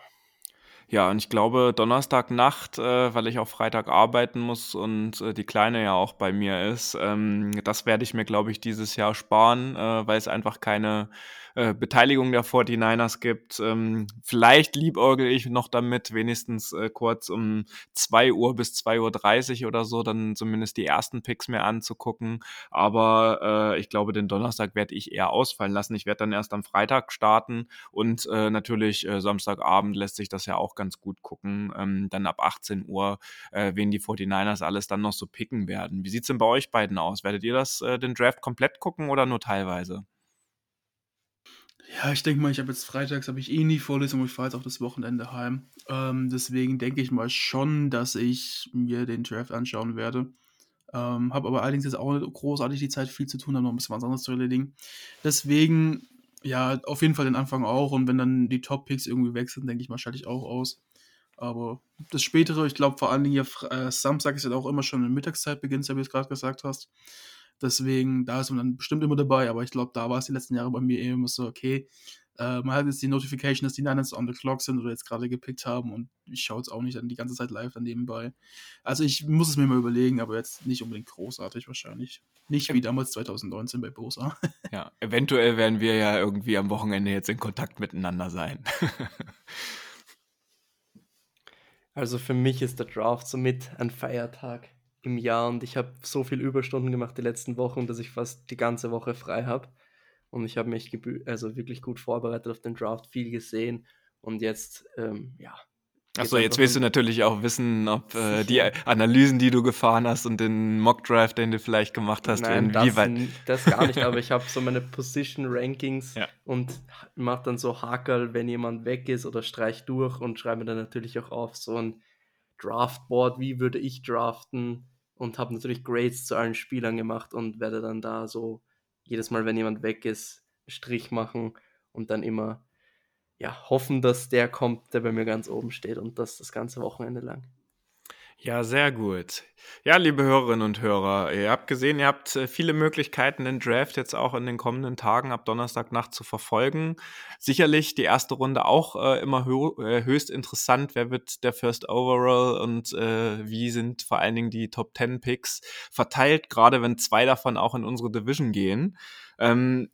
Ja, und ich glaube, Donnerstagnacht, äh, weil ich auch Freitag arbeiten muss und äh, die Kleine ja auch bei mir ist, ähm, das werde ich mir, glaube ich, dieses Jahr sparen, äh, weil es einfach keine äh, Beteiligung der 49ers gibt. Ähm, vielleicht liebäugel ich noch damit, wenigstens äh, kurz um 2 Uhr bis 2.30 Uhr oder so, dann zumindest die ersten Picks mehr anzugucken. Aber äh, ich glaube, den Donnerstag werde ich eher ausfallen lassen. Ich werde dann erst am Freitag starten und äh, natürlich äh, Samstagabend lässt sich das ja auch ganz gut gucken. Ähm, dann ab 18 Uhr, äh, wen die 49ers alles dann noch so picken werden. Wie sieht's denn bei euch beiden aus? Werdet ihr das, äh, den Draft komplett gucken oder nur teilweise? Ja, ich denke mal, ich habe jetzt freitags habe ich eh nie Vorlesung, ich fahre jetzt auch das Wochenende heim. Ähm, deswegen denke ich mal schon, dass ich mir den Draft anschauen werde. Ähm, habe aber allerdings jetzt auch nicht großartig die Zeit, viel zu tun, habe noch ein bisschen was anderes zu erledigen. Deswegen, ja, auf jeden Fall den Anfang auch. Und wenn dann die Top-Picks irgendwie wechseln, denke ich mal, schalte ich auch aus. Aber das Spätere, ich glaube vor allen Dingen hier, äh, Samstag ist ja auch immer schon in Mittagszeit beginnt, wie du es gerade gesagt hast. Deswegen, da ist man dann bestimmt immer dabei, aber ich glaube, da war es die letzten Jahre bei mir immer so, okay, äh, man hat jetzt die Notification, dass die Niners on the clock sind oder jetzt gerade gepickt haben und ich schaue jetzt auch nicht dann die ganze Zeit live dann nebenbei. Also ich muss es mir mal überlegen, aber jetzt nicht unbedingt großartig wahrscheinlich. Nicht wie damals 2019 bei Bosa. Ja, eventuell werden wir ja irgendwie am Wochenende jetzt in Kontakt miteinander sein. also für mich ist der Draft somit ein Feiertag im Jahr und ich habe so viel Überstunden gemacht die letzten Wochen, dass ich fast die ganze Woche frei habe. Und ich habe mich also wirklich gut vorbereitet auf den Draft, viel gesehen und jetzt, ähm, ja. Achso, jetzt willst du natürlich auch wissen, ob äh, die Analysen, die du gefahren hast und den Mock-Draft, den du vielleicht gemacht hast, Nein, inwieweit. Das, das gar nicht, aber ich habe so meine Position-Rankings ja. und mache dann so Hakel, wenn jemand weg ist oder streich durch und schreibe dann natürlich auch auf so ein Draftboard, wie würde ich draften, und habe natürlich Grades zu allen Spielern gemacht und werde dann da so jedes Mal, wenn jemand weg ist, einen Strich machen und dann immer ja, hoffen, dass der kommt, der bei mir ganz oben steht und das das ganze Wochenende lang. Ja, sehr gut. Ja, liebe Hörerinnen und Hörer, ihr habt gesehen, ihr habt äh, viele Möglichkeiten, den Draft jetzt auch in den kommenden Tagen ab Donnerstagnacht zu verfolgen. Sicherlich die erste Runde auch äh, immer hö äh, höchst interessant. Wer wird der First Overall und äh, wie sind vor allen Dingen die Top 10 Picks verteilt, gerade wenn zwei davon auch in unsere Division gehen. Ähm,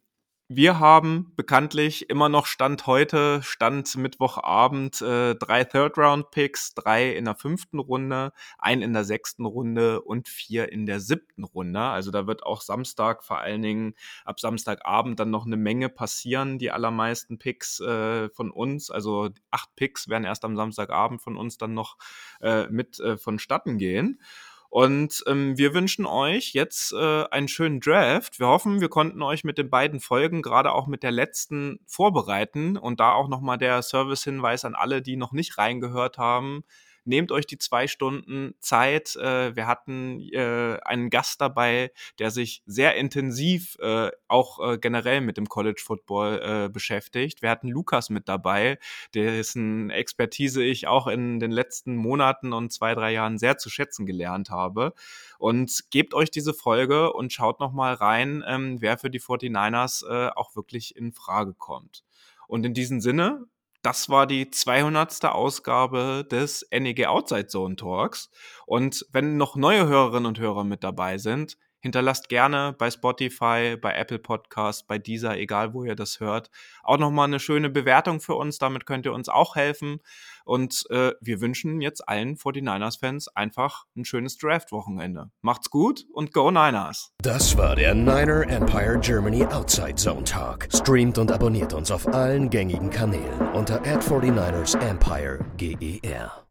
wir haben bekanntlich immer noch Stand heute, Stand Mittwochabend, äh, drei Third-Round-Picks, drei in der fünften Runde, ein in der sechsten Runde und vier in der siebten Runde. Also da wird auch Samstag, vor allen Dingen ab Samstagabend dann noch eine Menge passieren. Die allermeisten Picks äh, von uns, also acht Picks werden erst am Samstagabend von uns dann noch äh, mit äh, vonstatten gehen. Und ähm, wir wünschen euch jetzt äh, einen schönen Draft. Wir hoffen, wir konnten euch mit den beiden Folgen, gerade auch mit der letzten, vorbereiten. Und da auch nochmal der Service-Hinweis an alle, die noch nicht reingehört haben. Nehmt euch die zwei Stunden Zeit. Äh, wir hatten äh, einen Gast dabei, der sich sehr intensiv äh, auch äh, generell mit dem College Football äh, beschäftigt. Wir hatten Lukas mit dabei, dessen Expertise ich auch in den letzten Monaten und zwei, drei Jahren sehr zu schätzen gelernt habe. Und gebt euch diese Folge und schaut noch mal rein, ähm, wer für die 49ers äh, auch wirklich in Frage kommt. Und in diesem Sinne, das war die 200. Ausgabe des NEG Outside Zone Talks. Und wenn noch neue Hörerinnen und Hörer mit dabei sind, hinterlasst gerne bei Spotify, bei Apple Podcast, bei dieser, egal wo ihr das hört, auch nochmal eine schöne Bewertung für uns. Damit könnt ihr uns auch helfen. Und äh, wir wünschen jetzt allen 49ers-Fans einfach ein schönes Draft-Wochenende. Macht's gut und Go Niners! Das war der Niner Empire Germany Outside Zone Talk. Streamt und abonniert uns auf allen gängigen Kanälen unter ad 49 ersempire GER.